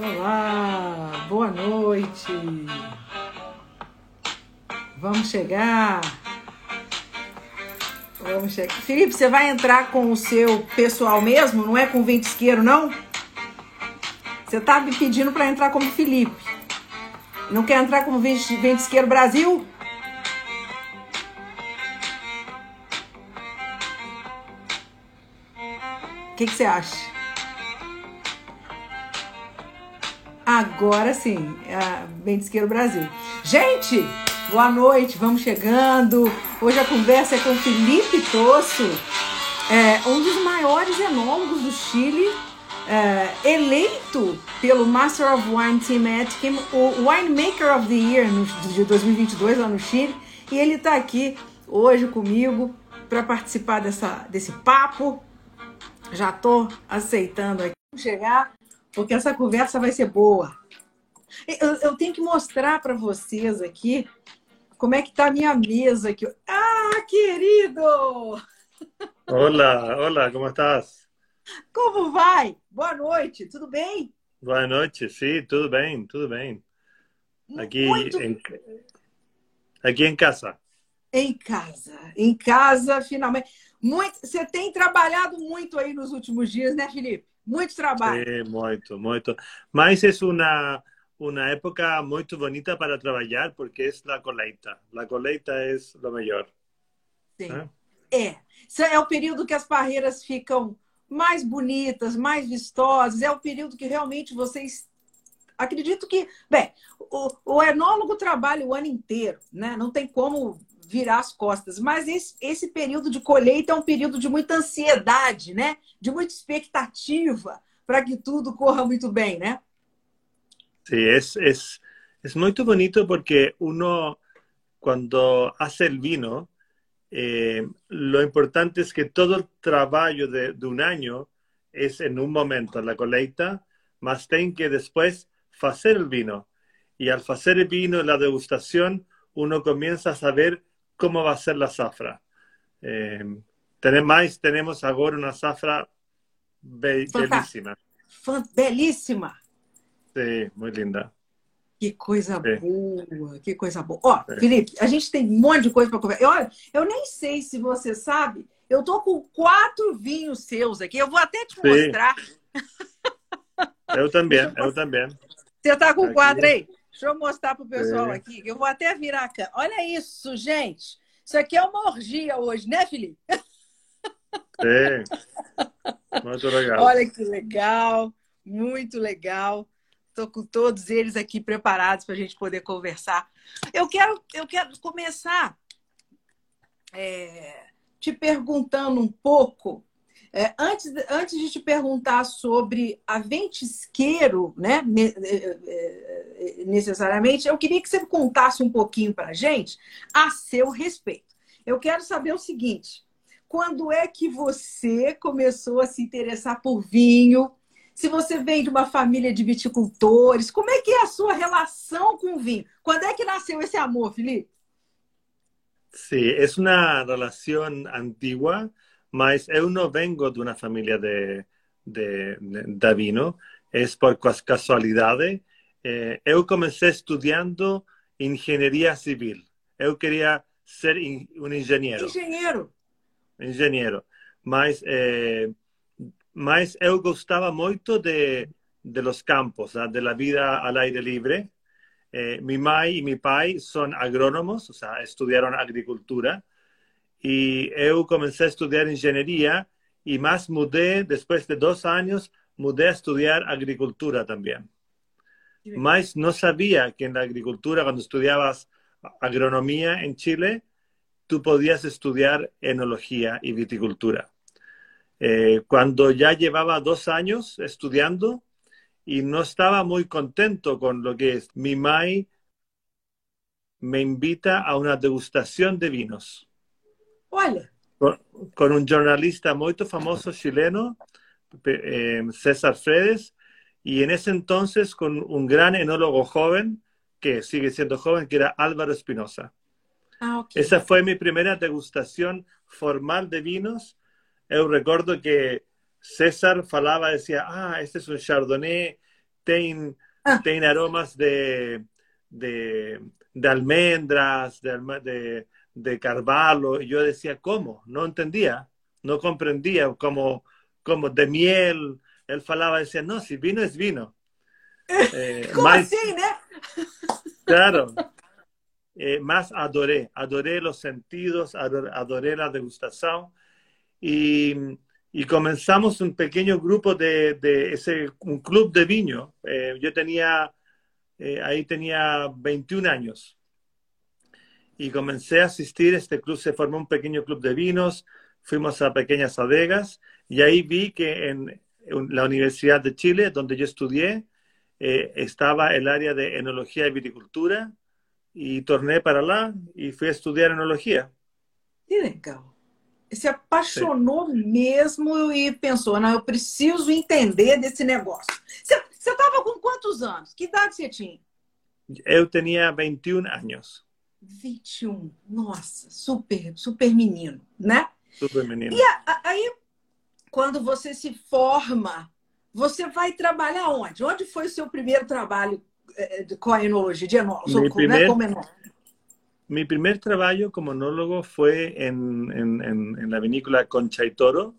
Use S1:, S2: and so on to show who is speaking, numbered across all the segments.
S1: Olá, boa noite. Vamos chegar. Vamos chegar. Felipe, você vai entrar com o seu pessoal mesmo? Não é com ventisqueiro, não? Você tá me pedindo para entrar como Felipe. Não quer entrar como ventisqueiro Brasil? O que, que você acha? Agora sim, é Bem Disqueiro Brasil. Gente, boa noite, vamos chegando. Hoje a conversa é com Felipe Tosso, é, um dos maiores enólogos do Chile, é, eleito pelo Master of Wine Team Etiquette, o Winemaker of the Year no, de 2022 lá no Chile. E ele está aqui hoje comigo para participar dessa, desse papo. Já estou aceitando aqui chegar porque essa conversa vai ser boa. Eu, eu tenho que mostrar para vocês aqui como é que está a minha mesa aqui. Ah, querido!
S2: Olá, olá, como estás?
S1: Como vai? Boa noite, tudo bem?
S2: Boa noite, sim, tudo bem, tudo bem. Aqui, Muito... em, aqui em casa.
S1: Em casa, em casa, finalmente. Muito, você tem trabalhado muito aí nos últimos dias, né, Felipe? Muito trabalho.
S2: Sí, muito, muito. Mas é uma, uma época muito bonita para trabalhar porque é a colheita. A colheita é o melhor.
S1: Sim. É? é. É o período que as parreiras ficam mais bonitas, mais vistosas. É o período que realmente vocês. Acredito que. Bem, o, o enólogo trabalha o ano inteiro, né? Não tem como virar as costas. Mas esse, esse período de colheita é um período de muita ansiedade, né? De muita expectativa para que tudo corra muito bem, né?
S2: Sí, es, es, es muy bonito porque uno cuando hace el vino, eh, importante es que todo el trabajo de, de, año es en un momento, la colecta, más ten que después hacer el vino. Y al hacer el vino, la degustación, uno comienza a saber cómo va a ser la zafra. Eh, tenemos, tenemos ahora una zafra be belíssima.
S1: Belíssima.
S2: Sim, muito linda.
S1: Que coisa é. boa, que coisa boa. Ó, é. Felipe, a gente tem um monte de coisa para conversar. Olha, eu nem sei se você sabe, eu tô com quatro vinhos seus aqui. Eu vou até te Sim. mostrar.
S2: Eu também, eu também.
S1: Você tá com aqui. quatro aí? Deixa eu mostrar para o pessoal é. aqui. Eu vou até virar a câmera. Olha isso, gente. Isso aqui é uma orgia hoje, né, Felipe?
S2: É. Muito legal.
S1: Olha que legal. Muito legal. Estou com todos eles aqui preparados para a gente poder conversar. Eu quero, eu quero começar é, te perguntando um pouco é, antes, antes de te perguntar sobre a ventisqueiro, né, é, é, necessariamente, eu queria que você contasse um pouquinho para a gente a seu respeito. Eu quero saber o seguinte: quando é que você começou a se interessar por vinho? Se você vem de uma família de viticultores, como é que é a sua relação com o vinho? Quando é que nasceu esse amor, Felipe?
S2: Sim, é uma relação antiga mas eu não vengo de uma família de, de, de vino, é por casualidade. Eh, eu comecei estudando engenharia civil. Eu queria ser um engenheiro.
S1: Engenheiro.
S2: Engenheiro. Mas, eh, mas eu gostava muito de, de los campos, de la vida al aire libre. Eh, mi mãe e mi pai são agrônomos, ou seja, estudaram agricultura. Y eu comencé a estudiar ingeniería y más mudé, después de dos años, mudé a estudiar agricultura también. Mas no sabía que en la agricultura, cuando estudiabas agronomía en Chile, tú podías estudiar enología y viticultura. Eh, cuando ya llevaba dos años estudiando y no estaba muy contento con lo que es, mi mai me invita a una degustación de vinos.
S1: Olha.
S2: Com um jornalista muito famoso chileno, eh, César Fredes, e nesse entonces com um grande enólogo jovem, que sigue sendo jovem, que era Álvaro Espinosa.
S1: Ah, okay.
S2: Essa foi minha primeira degustação formal de vinos. Eu recordo que César falava, dizia, ah, este é um Chardonnay tem, ah. aromas de, de, de almendras, de, de, de carvalho. Y yo decía, ¿cómo? No entendía, no comprendía, como, como de miel. Él falaba, decía, no, si vino es vino.
S1: Eh, ¿Cómo así,
S2: Claro. Eh, más adoré, adoré los sentidos, adoré, la degustación y, y, comenzamos un pequeño grupo de, de, ese, un club de viño. Eh, yo tenía, eh, ahí tenía 21 años y comencé a asistir, este club se formó un pequeño club de vinos, fuimos a pequeñas adegas y ahí vi que en la Universidad de Chile, donde yo estudié, estaba el área de enología y viticultura e tornei para lá e fui estudar enologia.
S1: Que legal. Se apaixonou Sim. mesmo e pensou, não, eu preciso entender desse negócio. Você estava com quantos anos? Que idade você tinha?
S2: Eu tinha 21 anos.
S1: 21. Nossa, super, super menino, né?
S2: Super menino.
S1: E aí, quando você se forma, você vai trabalhar onde? Onde foi o seu primeiro trabalho com a enologia, de enólogo,
S2: mi primer, como enólogo. Mi primer trabajo como enólogo fue en, en, en, la vinícola Concha y Toro.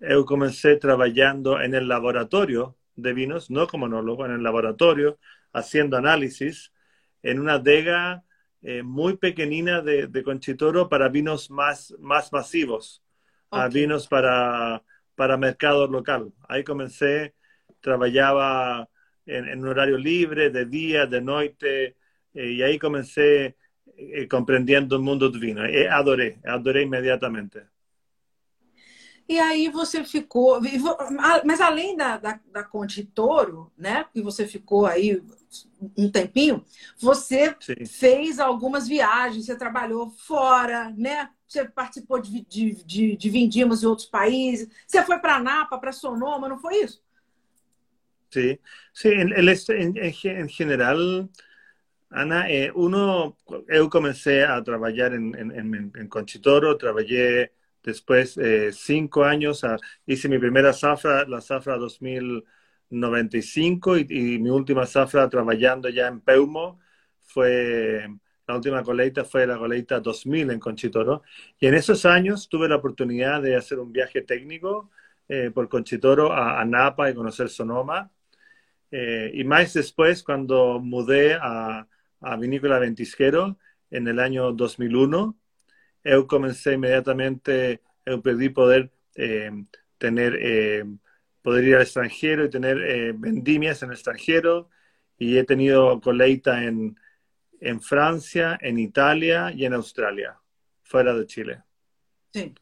S2: Yo comencé trabajando en el laboratorio de vinos, no como enólogo, en el laboratorio, haciendo análisis en una adega eh, muy pequeñina de, de Conchitoro para vinos más, más masivos, okay. a vinos para, para mercado local. Ahí comencé, trabajaba en, en, un horario libre, de día, de noche, eh, y ahí comencé eh, comprendiendo o mundo do vinho. E adorei, adorei imediatamente.
S1: E aí você ficou, mas além da, da, da Toro, né, que você ficou aí um tempinho, você Sim. fez algumas viagens, você trabalhou fora, né? Você participou de, de, de, de vindimas em outros países, você foi para Napa, para Sonoma, não foi isso?
S2: Sí, sí, en, en, en general, Ana, eh, uno, yo comencé a trabajar en, en, en Conchitoro, trabajé después eh, cinco años, a, hice mi primera zafra, la zafra 2095, y, mi última zafra trabajando ya en Peumo fue, la última colecta fue la colecta 2000 en Conchitoro. Y en esos años tuve la oportunidad de hacer un viaje técnico eh, por Conchitoro a, a Napa y conocer Sonoma. Eh, y más después, cuando mudé a, a Vinícola Ventisquero en el año 2001, yo comencé inmediatamente, yo pedí poder eh, tener, eh, poder ir al extranjero y tener eh, vendimias en el extranjero. Y he tenido coleita en, en Francia, en Italia y en Australia, fuera de Chile.
S1: Sim.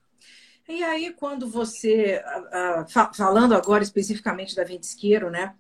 S1: E aí, quando você, falando agora especificamente da Ventisqueiro, né?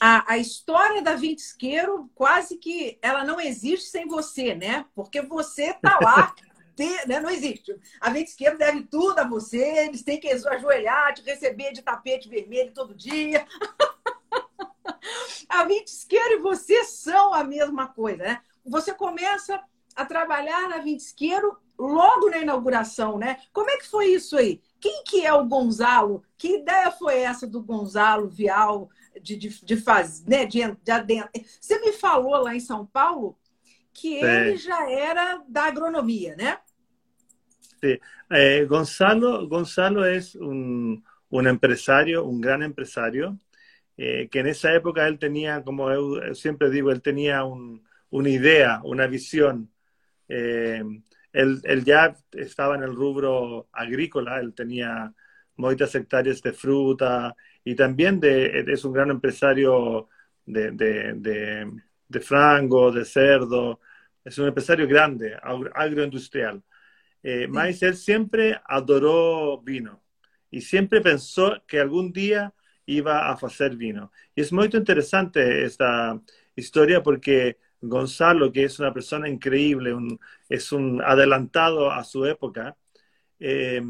S1: a, a história da Vintisqueiro quase que ela não existe sem você, né? Porque você tá lá, de, né? não existe. A Vintisqueiro deve tudo a você, eles têm que ajoelhar, te receber de tapete vermelho todo dia. a Vintisqueiro e você são a mesma coisa, né? Você começa a trabalhar na Vintisqueiro logo na inauguração, né? Como é que foi isso aí? Quem que é o Gonzalo? Que ideia foi essa do Gonzalo Vial de, de, de fazer, né? De, de adentro. Você me falou lá em São Paulo que ele já era da agronomia, né?
S2: Sí. Eh, Gonzalo, Gonzalo es un, un, empresario, un gran empresario, eh, que en esa época él tenía, como siempre digo, él tenía un, una idea, una visión. Eh, él, ya estaba en el rubro agrícola, él tenía muchas hectáreas de fruta, y también es un gran empresario de, de, de, de, frango, de cerdo, es un empresario grande, agroindustrial. Eh, él siempre adoró vino y siempre pensó que algún día iba a hacer vino. Y es muy interesante esta historia porque Gonzalo, que es una persona increíble, un, es un adelantado a su época, eh,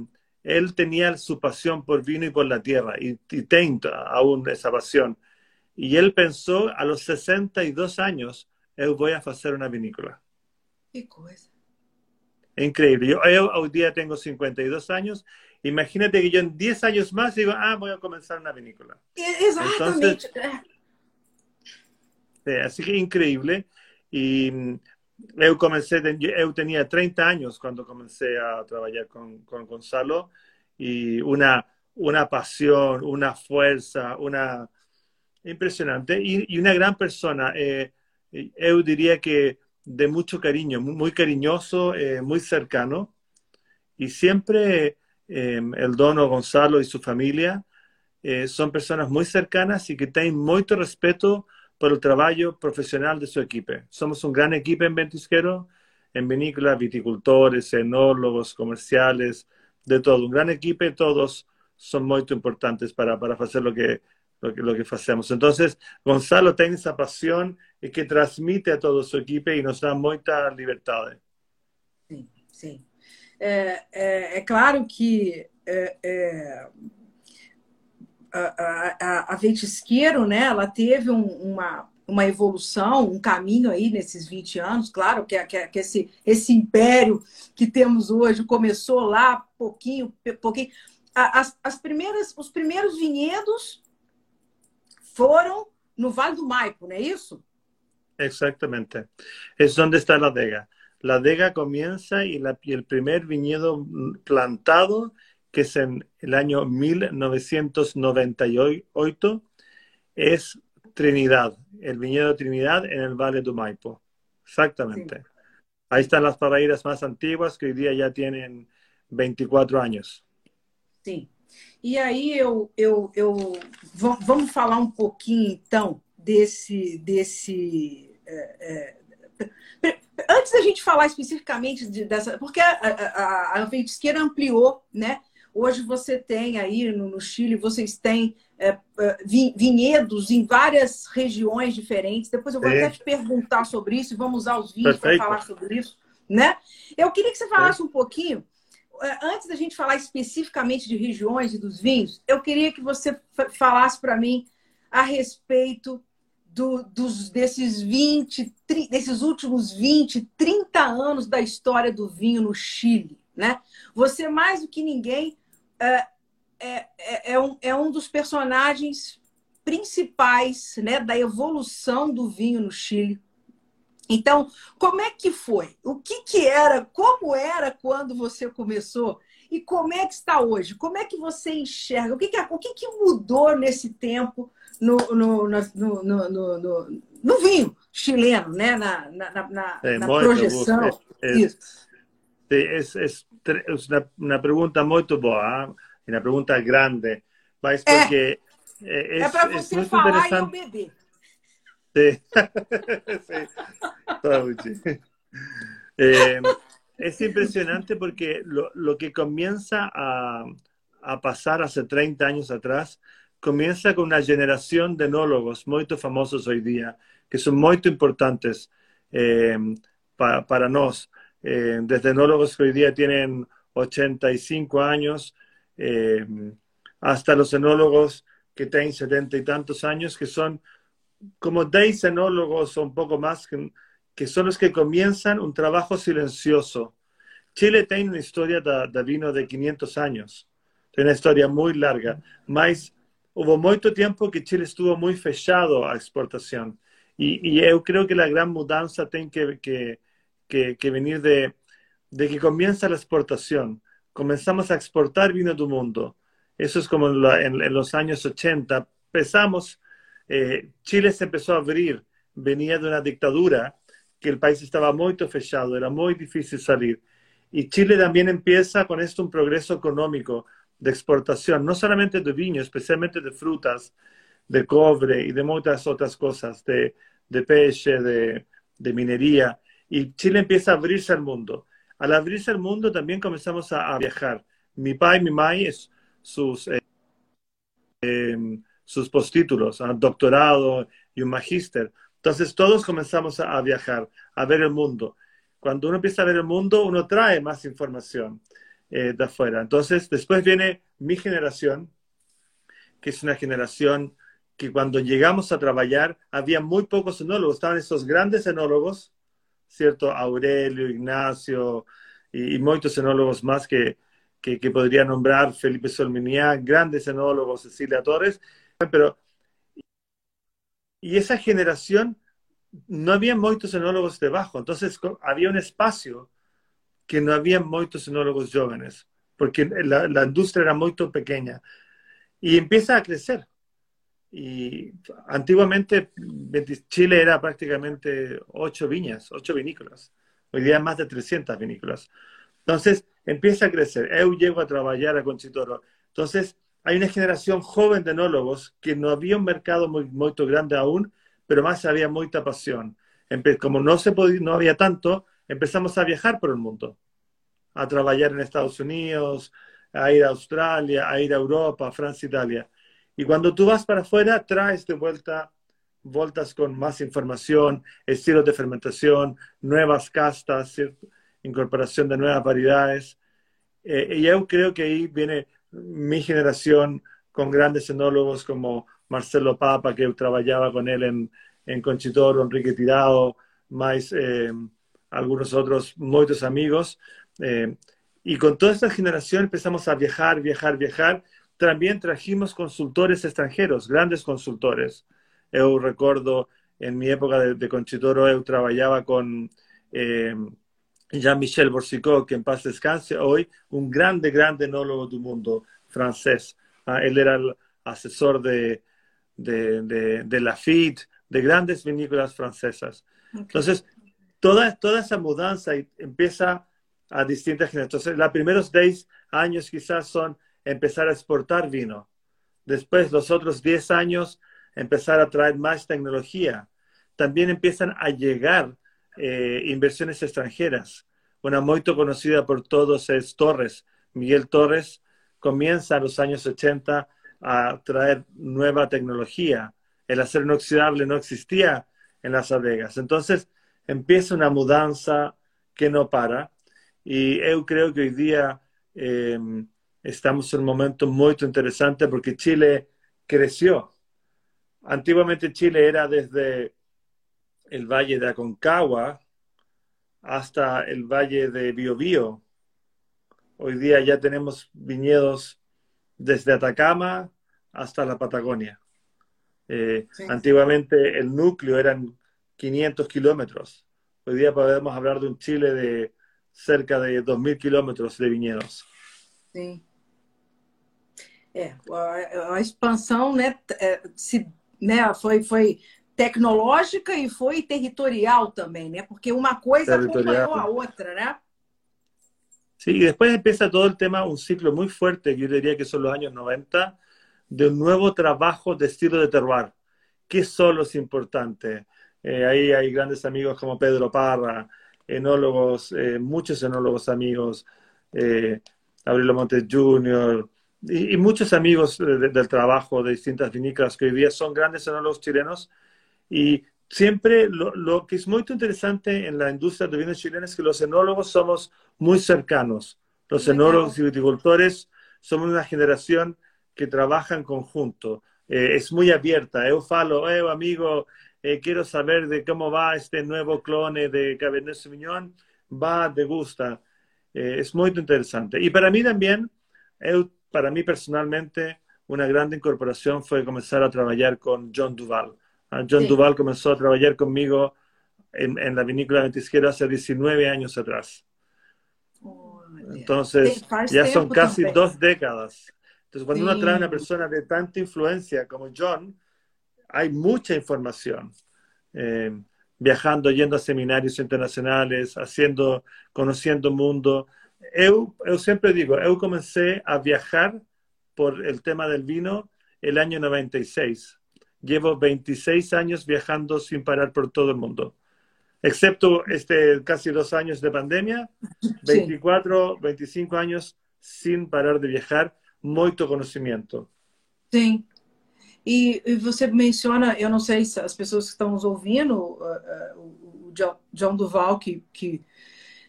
S2: él tenía su pasión por vino y por la tierra, y, y tiene aún esa pasión. Y él pensó, a los 62 años, yo voy a hacer una vinícola.
S1: Qué cosa.
S2: Increíble. Yo, hoy día tengo 52 años. Imagínate que yo en 10 años más digo, ah, voy a comenzar una vinícola.
S1: Exatamente. Entonces,
S2: así que increíble. Y yo comencé, yo tenía 30 años cuando comencé a trabajar con, con Gonzalo y una, una pasión, una fuerza, una impresionante y, y una gran persona. Eh, yo diría que de mucho cariño, muy cariñoso, eh, muy cercano. Y siempre eh, el dono Gonzalo y su familia eh, son personas muy cercanas y que tienen mucho respeto por el trabajo profesional de su equipo. Somos un gran equipo en Ventisquero, en vinícola, viticultores, enólogos, comerciales, de todo. Un gran equipo y todos son muy importantes para, para hacer lo que, lo que, lo que hacemos. Entonces, Gonzalo tiene esa pasión que transmite a todo su equipo y nos da muita liberdade.
S1: Sim, sim. É, é, é claro que é a, a, a Ventisqueiro, né, ela teve um, uma, uma evolução, um caminho aí nesses 20 anos, claro que, que, que esse, esse império que temos hoje começou lá pouquinho, pouquinho. As, as primeiras, os primeiros vinhedos foram no Vale do Maipo, não é isso?
S2: Exactamente. Es donde está la Dega. La Dega comienza y, la, y el primer viñedo plantado, que es en el año 1998, es Trinidad, el viñedo Trinidad en el Valle do Maipo. Exactamente. Sí. Ahí están las parreiras más antiguas que hoy día ya tienen 24 años.
S1: Sim. E aí eu, eu, eu vamos falar um pouquinho então desse desse é, é, antes da gente falar especificamente de, dessa porque a, a, a Ventisqueira ampliou, né? Hoje você tem aí no, no Chile vocês têm é, é vinhedos em várias regiões diferentes. Depois eu vou até te perguntar sobre isso e vamos usar os vídeos para falar sobre isso, né? Eu queria que você falasse um pouquinho é, antes da gente falar especificamente de regiões e dos vinhos, eu queria que você falasse para mim a respeito do, dos, desses 20, 30, desses últimos 20, 30 anos da história do vinho no Chile. Né? Você, mais do que ninguém, é, é, é, é um, é um dos personagens principais né, da evolução do vinho no Chile. Então, como é que foi? O que, que era? Como era quando você começou? E como é que está hoje? Como é que você enxerga? O que, que, o que, que mudou nesse tempo no, no, no, no, no, no vinho chileno, né? na, na, na, é, na projeção?
S2: É, é, Isso. É, é, é uma pergunta muito boa, uma pergunta grande, mas porque...
S1: É, é para você falar e eu beber.
S2: Sí, sí. Eh, es impresionante porque lo, lo que comienza a, a, pasar hace 30 años atrás, comienza con una generación de enólogos muy famosos hoy día, que son muy importantes eh, pa, para nos. Eh, desde enólogos que hoy día tienen 85 años, eh, hasta los enólogos que tienen 70 y tantos años, que son como 10 enólogos o un poco más, que, son los que comienzan un trabajo silencioso. Chile tiene una historia de, vino de 500 años, tiene una historia muy larga, mas hubo mucho tiempo que Chile estuvo muy fechado a exportación. Y, y yo creo que la gran mudanza tiene que, que, que, que venir de, de, que comienza la exportación. Comenzamos a exportar vino del mundo. Eso es como la, en, en los años 80. Empezamos eh, Chile se empezó a abrir, venía de una dictadura, que el país estaba muy fechado, era muy difícil salir. Y Chile también empieza con esto un progreso económico de exportación, no solamente de vino, especialmente de frutas, de cobre y de muchas otras cosas, de, de peche, de, de, minería. Y Chile empieza a abrirse al mundo. Al abrirse al mundo también comenzamos a, viajar. Mi pai mi mai, sus... Eh, eh, sus postítulos, un doctorado y un magíster. Entonces todos comenzamos a, viajar, a ver el mundo. Cuando uno empieza a ver el mundo, uno trae más información eh, de afuera. Entonces después viene mi generación, que es una generación que cuando llegamos a trabajar había muy pocos enólogos, estaban esos grandes enólogos, ¿cierto? Aurelio, Ignacio y, y muchos enólogos más que, que, que, podría nombrar, Felipe Solminiá, grandes enólogos, Cecilia Torres, pero y esa generación no había muchos enólogos debajo, entonces había un espacio que no había muchos enólogos jóvenes, porque la, la industria era muy pequeña y empieza a crecer. Y antiguamente Chile era prácticamente ocho viñas, ocho vinícolas. Hoy día más de 300 vinícolas. Entonces empieza a crecer. Eu llego a trabajar a Conchitoro. Entonces hay una generación joven de enólogos que no había un mercado muy, muy grande aún, pero más había mucha pasión. Como no, se podía, no había tanto, empezamos a viajar por el mundo, a trabajar en Estados Unidos, a ir a Australia, a ir a Europa, Francia, Italia. Y cuando tú vas para afuera, traes de vuelta vueltas con más información, estilos de fermentación, nuevas castas, incorporación de nuevas variedades. Eh, y yo creo que ahí viene mi generación con grandes enólogos como Marcelo Papa, que trabajaba con él en, en Conchitoro, Enrique Tirado, más eh, algunos otros, muchos amigos. Eh, y con toda esta generación empezamos a viajar, viajar, viajar también trajimos consultores extranjeros, grandes consultores. Yo recuerdo en mi época de, Conchitoro, yo trabajaba con eh, Jean-Michel Borsicot, que en paz descanse hoy, un grande, grande enólogo del mundo francés. Ah, él era el asesor de, de, de, de Lafitte, de grandes vinícolas francesas. Entonces, toda, toda esa mudanza empieza a distintas generaciones. Entonces, los primeros 10 años quizás son empezar a exportar vino. Después, los otros 10 años, empezar a traer más tecnología. También empiezan a llegar eh, inversiones extranjeras. Una muy conocida por todos es Torres. Miguel Torres comienza en los años 80 a traer nueva tecnología. El acero inoxidable no existía en las adegas. Entonces empieza una mudanza que no para. Y yo creo que hoy día eh, estamos en un momento muy interesante porque Chile creció. Antiguamente Chile era desde el valle de Aconcagua hasta el valle de Biobío. Hoy día ya tenemos viñedos desde Atacama hasta la Patagonia. Eh, antiguamente el núcleo eran 500 kilómetros. Hoy día podemos hablar de un Chile de cerca de 2.000 kilómetros de viñedos.
S1: Sí. É, a, a expansão né, se, né, foi, foi tecnológica e foi territorial também, né? Porque uma coisa acompanhou a outra, né?
S2: Sí, y después empieza todo el tema, un ciclo muy fuerte, que yo diría que son los años 90, de un nuevo trabajo de estilo de terroir, que solo es importante. Eh, ahí hay grandes amigos como Pedro Parra, enólogos, eh, muchos enólogos amigos, eh, Aurelio Montes Jr., y, muchos amigos del trabajo de distintas vinícolas que hoy día son grandes enólogos chilenos y siempre lo, que es muy interesante en la industria de vinos chilenos es que los enólogos somos muy cercanos. Los enólogos y viticultores somos una generación que trabaja en conjunto. Eh, es muy abierta. Eu falo, eh, amigo, eh, quiero saber de cómo va este nuevo clone de Cabernet Sauvignon. Va, te gusta. es muy interesante. Y para mí también, para mí personalmente, una gran incorporación fue comenzar a trabajar con John Duval. John Duval comenzó a trabajar conmigo en, la vinícola Ventisquera hace 19 años atrás. Oh, Entonces, ya son casi dos décadas. Entonces, cuando uno trae a una persona de tanta influencia como John, hay mucha información. Eh, viajando, yendo a seminarios internacionales, haciendo, conociendo el mundo eu, eu sempre digo, eu comecei a viajar por el tema del vino el año 96. Llevo 26 años viajando sin parar por todo el mundo. Excepto este casi dos años de pandemia, 24, 25 años sin parar de viajar, muito conhecimento.
S1: Sim. E, e, você menciona, eu não sei se as pessoas que estão nos ouvindo, uh, uh, o John Duval, que, que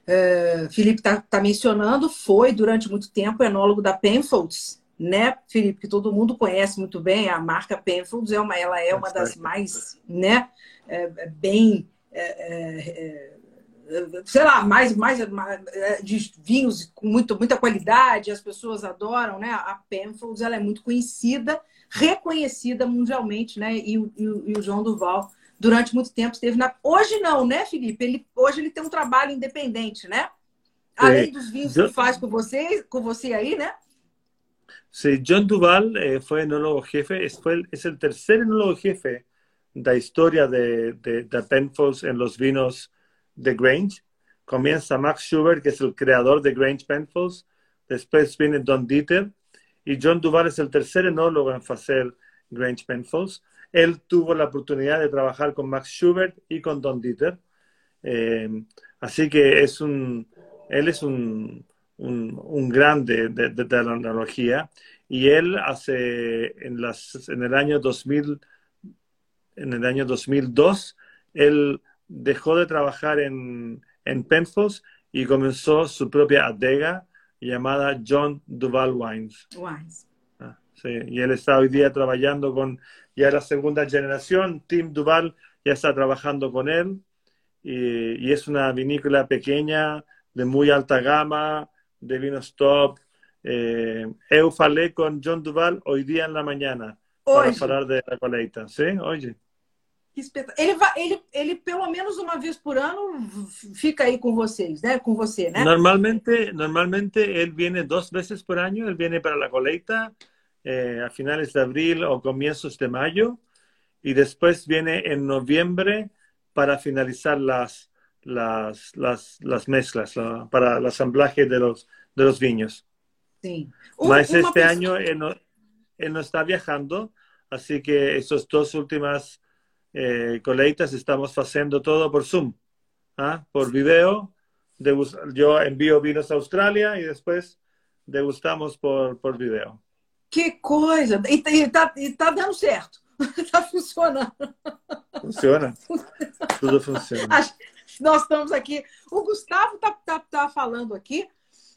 S1: uh, Felipe está tá mencionando, foi durante muito tempo enólogo da Penfolds, né, Felipe, que todo mundo conhece muito bem, a marca Penfolds é uma, ela é uma das mais, né, é, é bem, é, é, sei lá, mais, mais, mais de vinhos com muito, muita qualidade, as pessoas adoram, né, a Penfolds, ela é muito conhecida, reconhecida mundialmente, né, e, e, e o João Duval durante muito tempo esteve na. Hoje não, né, Felipe? Ele, hoje ele tem um trabalho independente, né? Além dos vinhos que faz com você, com você aí, né?
S2: Sí, John Duval eh, fue enólogo jefe, es, fue, es el tercer enólogo jefe de la historia de, de, de Penfolds en los vinos de Grange. Comienza Max Schubert, que es el creador de Grange Penfolds. Después viene Don Dieter. Y John Duval es el tercer enólogo en hacer Grange Penfolds. Él tuvo la oportunidad de trabajar con Max Schubert y con Don Dieter. Eh, así que es un, él es un, un, un grande de, de, de, la analogía y él hace en, las, en el año 2000, en el año 2002, él dejó de trabajar en, en Penfolds y comenzó su propia adega llamada John Duval Wines.
S1: Wines.
S2: Ah, sí, y él está hoy día trabajando con ya la segunda generación, Tim Duval ya está trabajando con él y, y es una vinícola pequeña de muy alta gama, de vinos top. Eh, eu falei con John Duval hoy día en la mañana
S1: Hoje.
S2: para falar de la colheita. Sim, hoje.
S1: Ele, vai, ele, ele, pelo menos uma vez por ano, fica aí com vocês, né? Com você, né?
S2: Normalmente, normalmente él viene dos veces por año. Él viene para la colecta eh, a finales de abril o comienzos de mayo y después viene en noviembre para finalizar las, las, las, las mezclas, la- para el asamblaje de los, de los viños.
S1: Sim. Um-
S2: Mas
S1: uma
S2: este año él no, él no está viajando, así que esas dos últimas eh, estamos haciendo todo por Zoom, ¿ah? por video. Degus- Yo envío vinos a Australia y después degustamos por, por video.
S1: Que coisa! E, e, tá, dando certo. tá funcionando.
S2: Funciona. Tudo funciona.
S1: Acho- Nós estamos aqui. O Gustavo tá, tá, tá falando aqui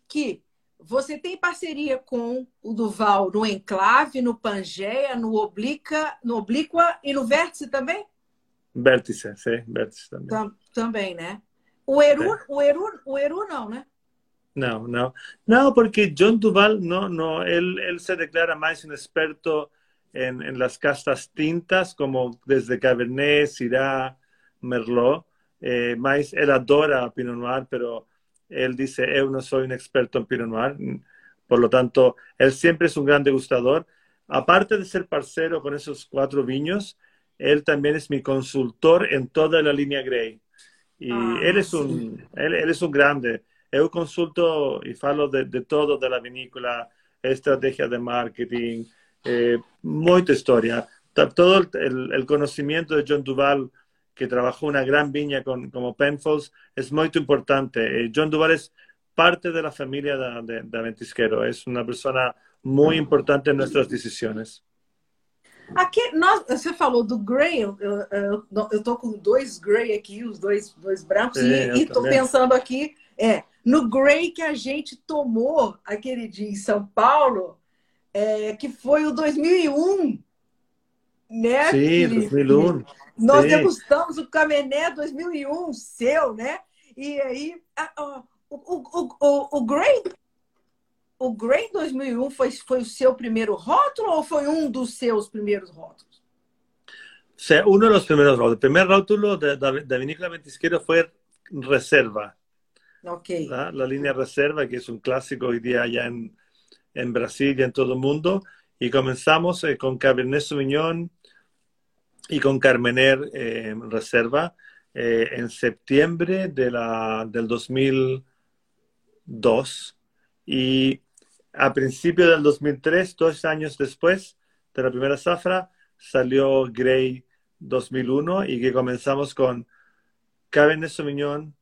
S1: que você tem parceria com o Duval no Enclave, no Pangeia, no Oblica, no Oblíqua e no Vértice também?
S2: Vértice, sí, vértice también.
S1: Tam- também, né? O Eru, o Eru, o Eru não, né?
S2: No, no. No, porque John Duval no, no, él, él se declara más un experto en, en las castas tintas, como desde Cabernet, Syrah, Merlot. Eh, más él adora Pinot Noir, pero él dice, yo no soy un experto en Pinot Noir. Por lo tanto, él siempre es un gran degustador. Aparte de ser parcero con esos cuatro viños, él también es mi consultor en toda la línea Grey. Y
S1: Ah,
S2: él, es
S1: sí.
S2: un, él, él es un grande. Eu consulto y falo de, de todo de la vinícola, estrategia de marketing, eh, mucha historia. Todo el, el- el conocimiento de John Duval, que trabajó una gran viña con, como Penfolds, es muy importante. Eh, John Duval es parte de la familia de, de, de Ventisquero. Es una persona muy importante en nuestras decisiones.
S1: Aqui, nós, você falou do Grey, eu, eu, eu, tô com dois Grey aqui, os dois, dois brancos,
S2: É, eu
S1: e, e
S2: também.
S1: pensando aqui, é, no Grey que a gente tomou aquele dia em São Paulo, é, que foi o 2001, né? Felipe?
S2: 2001.
S1: Nós
S2: Sim.
S1: degustamos o Cabernet 2001, seu, né? E aí, a- a- o, o, o, o Grey, o Grey 2001 foi, foi o seu primeiro rótulo ou foi um dos seus primeiros rótulos?
S2: Sea, uno de los primeros rótulos. El primer rótulo de, de, de Vinícola Ventisquero fue Reserva.
S1: Ok.
S2: ¿verdad? la línea Reserva, que es un clásico hoy día ya en, en Brasil y en todo el mundo. Y comenzamos eh, con Cabernet Sauvignon y con Carmener eh, Reserva eh, en septiembre de la, del 2002. Y a principios del 2003, dos años después de la primera zafra, salió Grey 2001 y que comenzamos con Cabernet Sauvignon,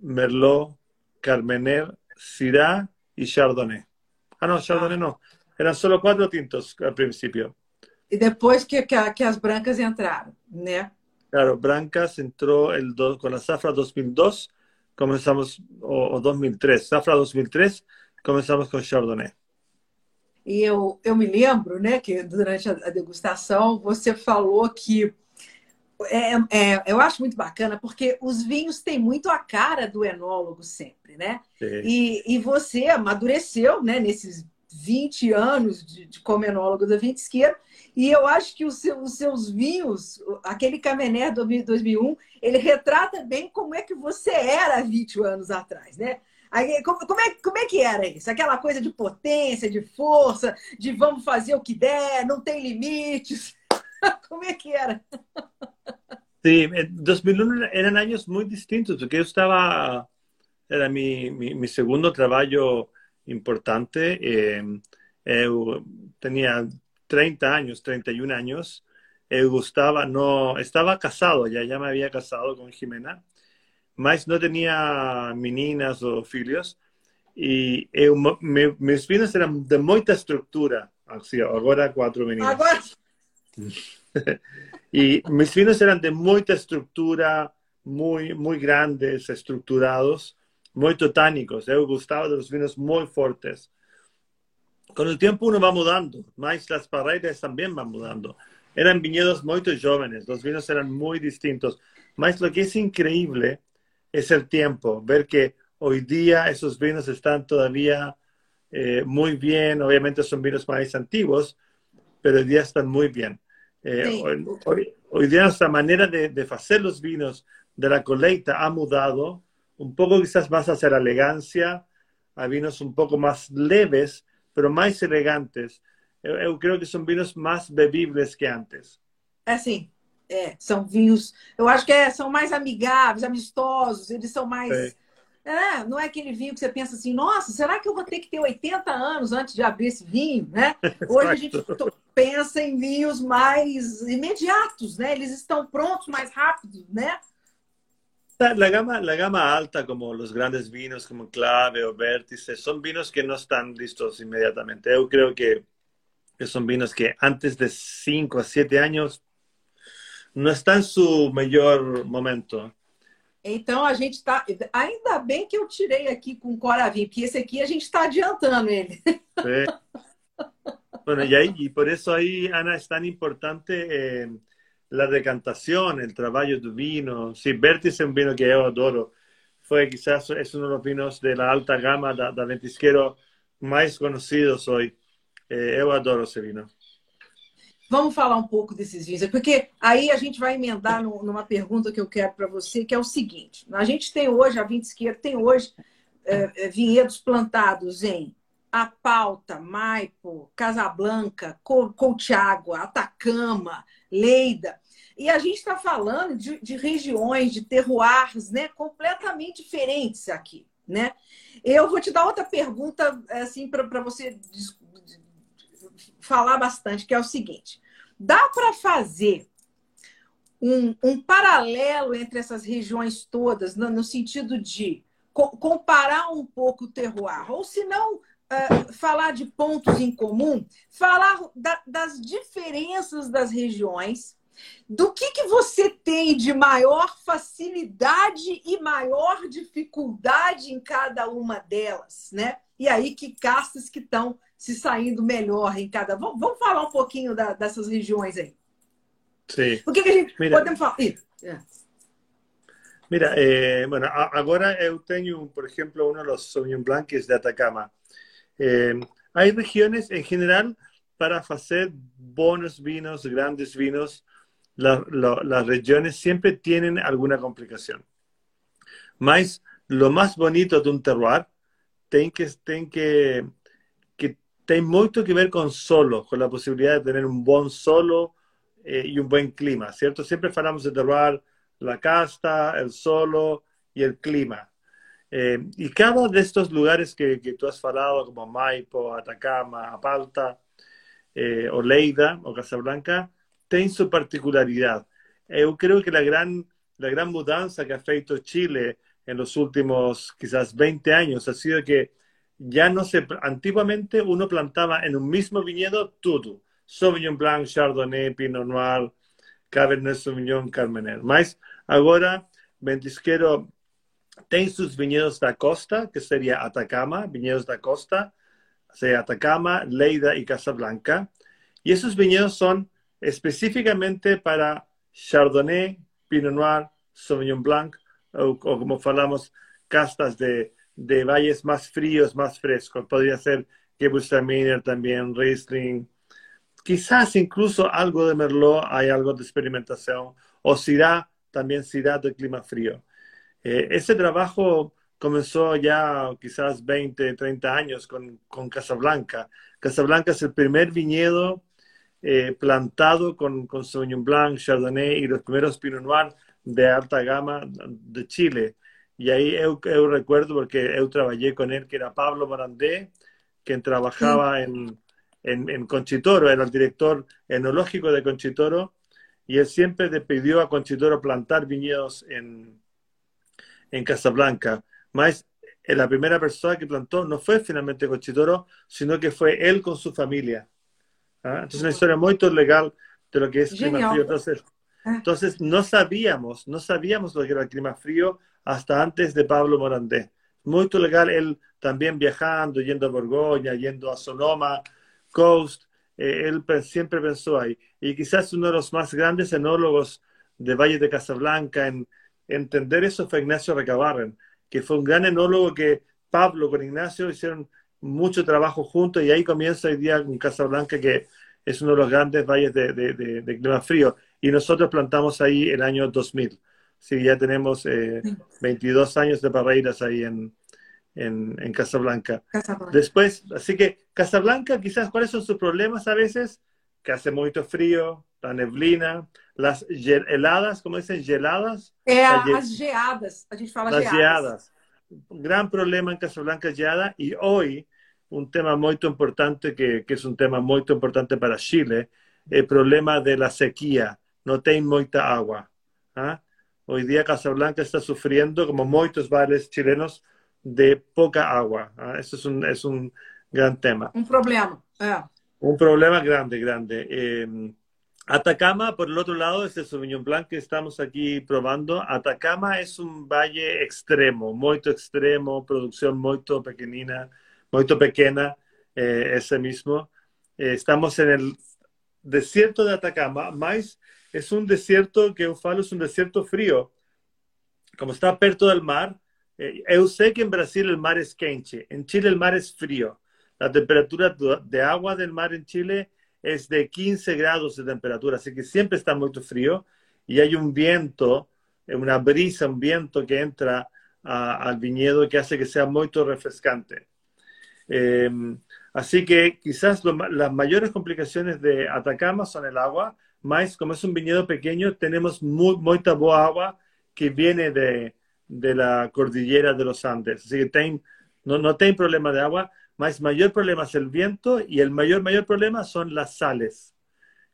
S2: Merlot, Carmener, Syrah y Chardonnay. Ah, no, Chardonnay no. Eran solo cuatro tintos al principio.
S1: E depois que, que, a- que as brancas entraram, né?
S2: Claro, Brancas entró el do- con la zafra 2002, comenzamos, o, o 2003. Zafra 2003, comenzamos con Chardonnay.
S1: E eu, eu me lembro, né, que durante a, a degustação você falou que é, é, eu acho muito bacana porque os vinhos têm muito a cara do enólogo sempre, né? E, e você amadureceu, né, nesses 20 anos de, de comenólogo da Ventisqueira, e eu acho que os seus, os seus vinhos, aquele Camener 2001, ele retrata bem como é que você era 20 anos atrás, né? Aí, como, como, é, como é que era isso? Aquela coisa de potência, de força, de vamos fazer o que der, não tem limites. como é que era?
S2: Sí, 2001 eran años muy distintos, porque yo estaba, era mi segundo trabajo importante. Eh, eu tenía 30 años, 31 años. Eu gustaba, no, estaba casado ya, ya me había casado con Jimena. mas não tinha meninas ou filhos e eu, me, meus filhos eram de muita estrutura assim, agora quatro meninas
S1: agora
S2: e meus filhos eram de muita estrutura muito muito grandes estruturados muito tânicos eu gostava dos vinhos muito fortes com o tempo uno vai mudando mas as paredes também vão mudando eram vinhedos muito jovens os vinhos eram muito distintos mas o que é incrível es el tiempo, ver que hoy día esos vinos están todavía eh, muy bien, obviamente son vinos más antiguos, pero hoy día están muy bien. Eh, sí. hoy, hoy, hoy, día nuestra manera de, de, hacer los vinos de la colecta ha mudado un poco quizás más hacia la elegancia, a vinos un poco más leves, pero más elegantes. Yo, yo creo que son vinos más bebibles que antes.
S1: Así. É, são vinhos, eu acho que é, são mais amigáveis, amistosos, eles são mais. É. É, não é aquele vinho que você pensa assim, nossa, será que eu vou ter que ter 80 anos antes de abrir esse vinho? Né? Hoje a gente pensa em vinhos mais imediatos, né? Eles estão prontos mais rápido, né?
S2: La gama, la gama alta, como os grandes vinos como Clave ou Vértice, são vinos que não estão listos imediatamente. Eu creio que, são vinos que antes de 5 a 7 anos não está em seu melhor momento.
S1: Então a gente está. Ainda bem que eu tirei aqui com Coravim, porque esse aqui a gente está adiantando ele.
S2: Sí. Bueno, y, ahí, y por eso ahí, Ana, es tan importante eh, la decantación, el trabajo do vino. Sí, Vértice es un vino que yo adoro. Fue quizás es uno de los vinos de la alta gama da, da ventisquero más conocidos hoy. Eh, yo adoro ese vino.
S1: Vamos falar um pouco desses vinhos, porque aí a gente vai emendar no, numa pergunta que eu quero para você, que é o seguinte: a gente tem hoje, a Vinta Esquerda tem hoje é, vinhedos plantados em Apalta, Maipo, Casablanca, Colchagua, Atacama, Leida. E a gente está falando de, de, regiões, de terroirs né, completamente diferentes aqui. Né? Eu vou te dar outra pergunta assim, para você falar bastante, que é o seguinte: dá para fazer um, um, paralelo entre essas regiões todas, no, no sentido de co comparar um pouco o terroir, ou se não. Uh, falar de pontos em comum, falar da, das diferenças das regiões, do que, que você tem de maior facilidade e maior dificuldade em cada uma delas, né? E aí que castas que estão se saindo melhor em cada. Vamos, vamos falar um pouquinho da, dessas regiões aí.
S2: Sim.
S1: O que, que a gente Mira, podemos falar? É.
S2: Mira, eh, bueno, agora eu tenho, por exemplo, um dos Sauvignon Blancs de Atacama. Eh, hay regiones en general para hacer buenos vinos, grandes vinos, la, la, las regiones siempre tienen alguna complicación. Mas lo más bonito de un terroir tem que, tem que tem muito que ver con solo, con la posibilidad de tener un buen solo eh, y un buen clima, ¿cierto? Siempre hablamos de terroir la casta, el solo y el clima. Eh, y cada de estos lugares que, que, tú has hablado, como Maipo, Atacama, Apalta, eh, o Leida, o Casablanca, tienen su particularidad. Yo creo que la gran, la gran mudanza que ha feito Chile en los últimos quizás 20 años ha sido que ya no se, antiguamente uno plantaba en un mismo viñedo todo, Sauvignon Blanc, Chardonnay, Pinot Noir, Cabernet Sauvignon, Carmener. Mas agora, Ventisquero tem sus viñedos da costa, que sería Atacama, viñedos da costa, sea Atacama, Leida y Casablanca. Y esos viñedos son específicamente para Chardonnay, Pinot Noir, Sauvignon Blanc, o, como falamos, castas de de valles más fríos, más frescos. Podría ser Gewürztraminer también, Riesling. Quizás incluso algo de Merlot, hay algo de experimentación. O Syrah, también Syrah de clima frío. Eh, ese trabajo comenzó ya quizás 20, 30 años con, con Casablanca. Casablanca es el primer viñedo eh, plantado con, con Sauvignon Blanc, Chardonnay y los primeros Pinot Noir de alta gama de Chile. Y ahí yo, recuerdo porque yo trabajé con él, que era Pablo Morandé, quien trabajaba en, en, en, Conchitoro, era el director enológico de Conchitoro, y él siempre le pidió a Conchitoro plantar viñedos en, en Casablanca. Más la primera persona que plantó no fue finalmente Conchitoro, sino que fue él con su familia. ¿Ah? Entonces, una historia muy legal de lo que es clima frío. Entonces, ah. entonces, no sabíamos, no sabíamos lo que era el clima frío hasta antes de Pablo Morandé. Muy legal, él también viajando, yendo a Borgoña, yendo a Sonoma, Coast, eh, él siempre pensó ahí. Y quizás uno de los más grandes enólogos de Valle de Casablanca en entender eso fue Ignacio Recabarren, que fue un gran enólogo que Pablo con Ignacio hicieron mucho trabajo juntos y ahí comienza hoy día en Casablanca, que es uno de los grandes valles de, de, clima frío. Y nosotros plantamos ahí el año 2000. Sí, ya tenemos 22 eh, años de barreiras ahí en, en, Casablanca. Después, así que Casablanca, quizás, ¿cuáles son sus problemas a veces? Que hace mucho frío, la neblina, las heladas, como dicen, geladas.
S1: É, las geadas, a gente fala
S2: las geadas. Un gran problema en Casablanca geada y hoy un tema muy importante que, que es un tema muy importante para Chile, el problema de la sequía. No tiene mucha agua. ¿ah? Hoy día Casablanca está sufriendo, como muchos bares chilenos, de poca agua. ¿ah? Eso es un, es un gran tema.
S1: Un problema.
S2: Un problema grande, grande. Eh, Atacama, por el otro lado, es el Sauvignon Blanc que estamos aquí probando. Atacama es un valle extremo, muy extremo, producción muy pequeñina, muy pequeña, eh, ese mismo. Eh, estamos en el desierto de Atacama, más es un desierto que yo falo es un desierto frío. Como está perto del mar, eh, yo sé que en Brasil el mar es quente, en Chile el mar es frío. La temperatura de agua del mar en Chile es de 15 grados de temperatura, así que siempre está muy frío y hay un viento, una brisa, un viento que entra al viñedo que hace que sea muy refrescante. Em, así que quizás las mayores complicaciones de Atacama son el agua, más como es un viñedo pequeño, tenemos muy, mucha boa agua que viene de, de, la cordillera de los Andes. Así que no, no problema de agua, más mayor problema es el viento y el mayor, mayor problema son las sales,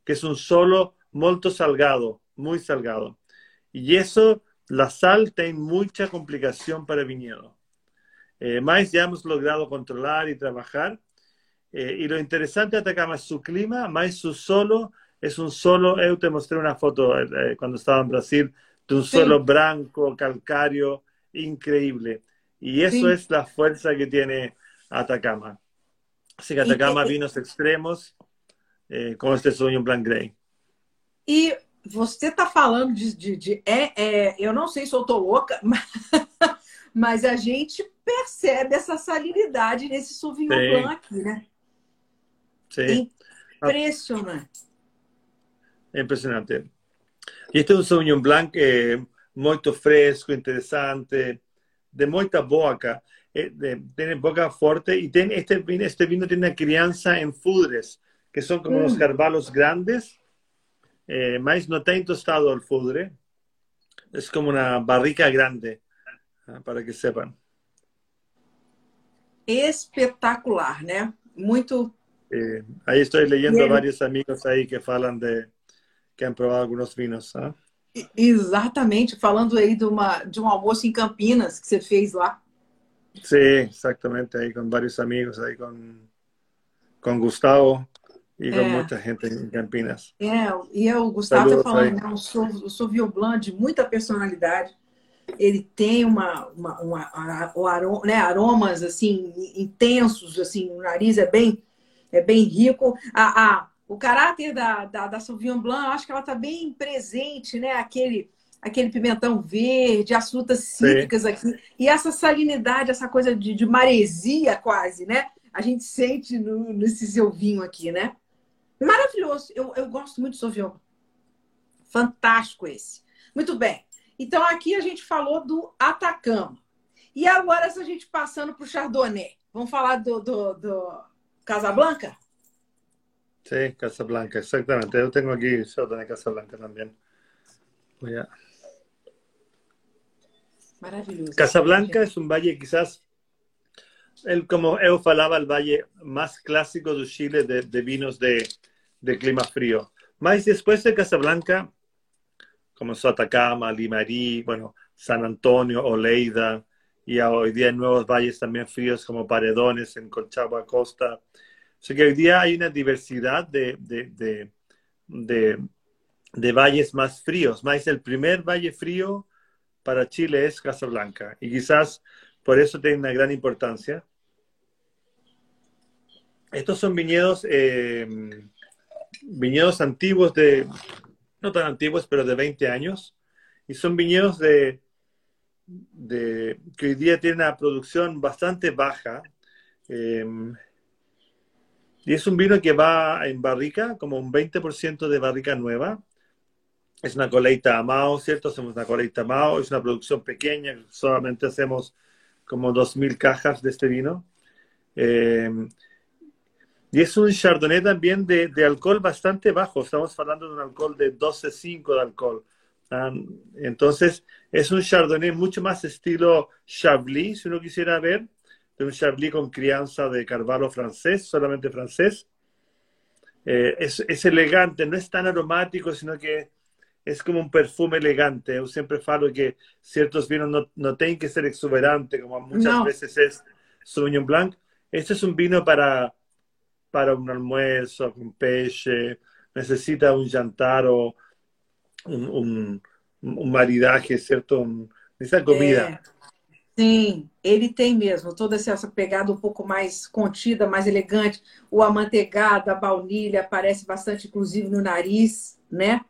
S2: que es un solo molto salgado, muy salgado. Y eso, la sal tiene mucha complicación para el viñedo. Eh, más ya hemos logrado controlar y trabajar. Eh, y lo interesante de Atacama es su clima, más su solo, es un solo, yo te mostré una foto eh, cuando estaba en Brasil, de un suelo blanco, calcario, increíble. Y eso es la fuerza que tiene Atacama. Así que Atacama, vinos extremos, eh, com este sonho Blanc Grey.
S1: E você está falando de, de, de é, é, eu não sei se eu tô louca, mas, mas, a gente percebe essa salinidade nesse Sauvignon Sim. Blanc aqui, né?
S2: Sim.
S1: Impressionante.
S2: É impressionante. Este é um Sauvignon Blanc eh, muito fresco, interessante, de muita boca. Eh, tiene boca fuerte y tiene, este, vino, este vino tiene una crianza en fudres, que son como los mm. carvalos grandes, eh, más no está tostado el fudre, es como una barrica grande, ah, para que sepan.
S1: Espectacular, ¿no? Muito.
S2: Eh, ahí estoy leyendo a varios amigos ahí que falan de que han probado algunos vinos. ¿ah?
S1: Exatamente, falando aí de, uma, de um almoço em Campinas que você fez lá.
S2: Sí, exactamente, ahí con varios amigos, ahí con, con Gustavo e com é. muita gente em Campinas.
S1: É, e o Gustavo está falando, né, o, o Sauvignon Blanc de muita personalidade. Ele tem uma, uma, uma, uma aroma, né, aromas assim intensos, assim, o nariz é bem, é bem rico. A, a, o caráter da, da, da Sauvignon Blanc, eu acho que ela está bem presente, né? Aquele aquele pimentão verde, as frutas cítricas Sim. aqui. E essa salinidade, essa coisa de, de maresia quase, né? a gente sente no, nesse seu vinho aqui, né? Maravilhoso. Eu, eu gosto muito do Sauvignon. Fantástico esse. Muito bem. Então aqui a gente falou do Atacama. E agora essa gente passando para o Chardonnay. Vamos falar do, do, do Casablanca?
S2: Sí, Casablanca, exactamente. Yo tengo aquí Chardonnay Casablanca también. Voy a...
S1: Maravilloso.
S2: Casablanca es un valle quizás, el, como eu falaba, el valle más clásico de Chile de, de vinos de, de, clima frío. Más después de Casablanca, como Atacama, Limarí, bueno, San Antonio, Oleida, y hoy día en nuevos valles también fríos como Paredones, en Colchagua Costa. O sea que hoy día hay una diversidad de, de, de, de valles más fríos. Más el primer valle frío para Chile es Casablanca y quizás por eso tiene una gran importancia. Estos son viñedos, eh, viñedos antiguos de, no tan antiguos, pero de 20 años, y son viñedos de, de, que hoy día tiene una producción bastante baja. Eh, y es un vino que va en barrica, como un 20% de barrica nueva. Es una coleita a Mao, ¿cierto? Hacemos una coleita a Mao, es una producción pequeña, solamente hacemos como 2.000 cajas de este vino. Eh, y es un chardonnay también de, de, alcohol bastante bajo, estamos hablando de un alcohol de 12,5 de alcohol. Entonces, es un Chardonnay mucho más estilo Chablis, si uno quisiera ver, de un Chablis con crianza de Carvalho francés, solamente francés. Eh, es, es, elegante, no es tan aromático, sino que es como un perfume elegante. Yo siempre falo que ciertos vinos no, no tienen que ser exuberantes, como muchas
S1: no.
S2: veces es Sauvignon Blanc. Este es un vino para, para un almuerzo, un peixe, necesita un jantar o um, um, um maridaje, certo? Um, essa comida.
S1: É, sim, ele tem mesmo toda essa pegada um pouco mais contida, mais elegante. O amanteigado, a baunilha aparece bastante, inclusive, no nariz, né?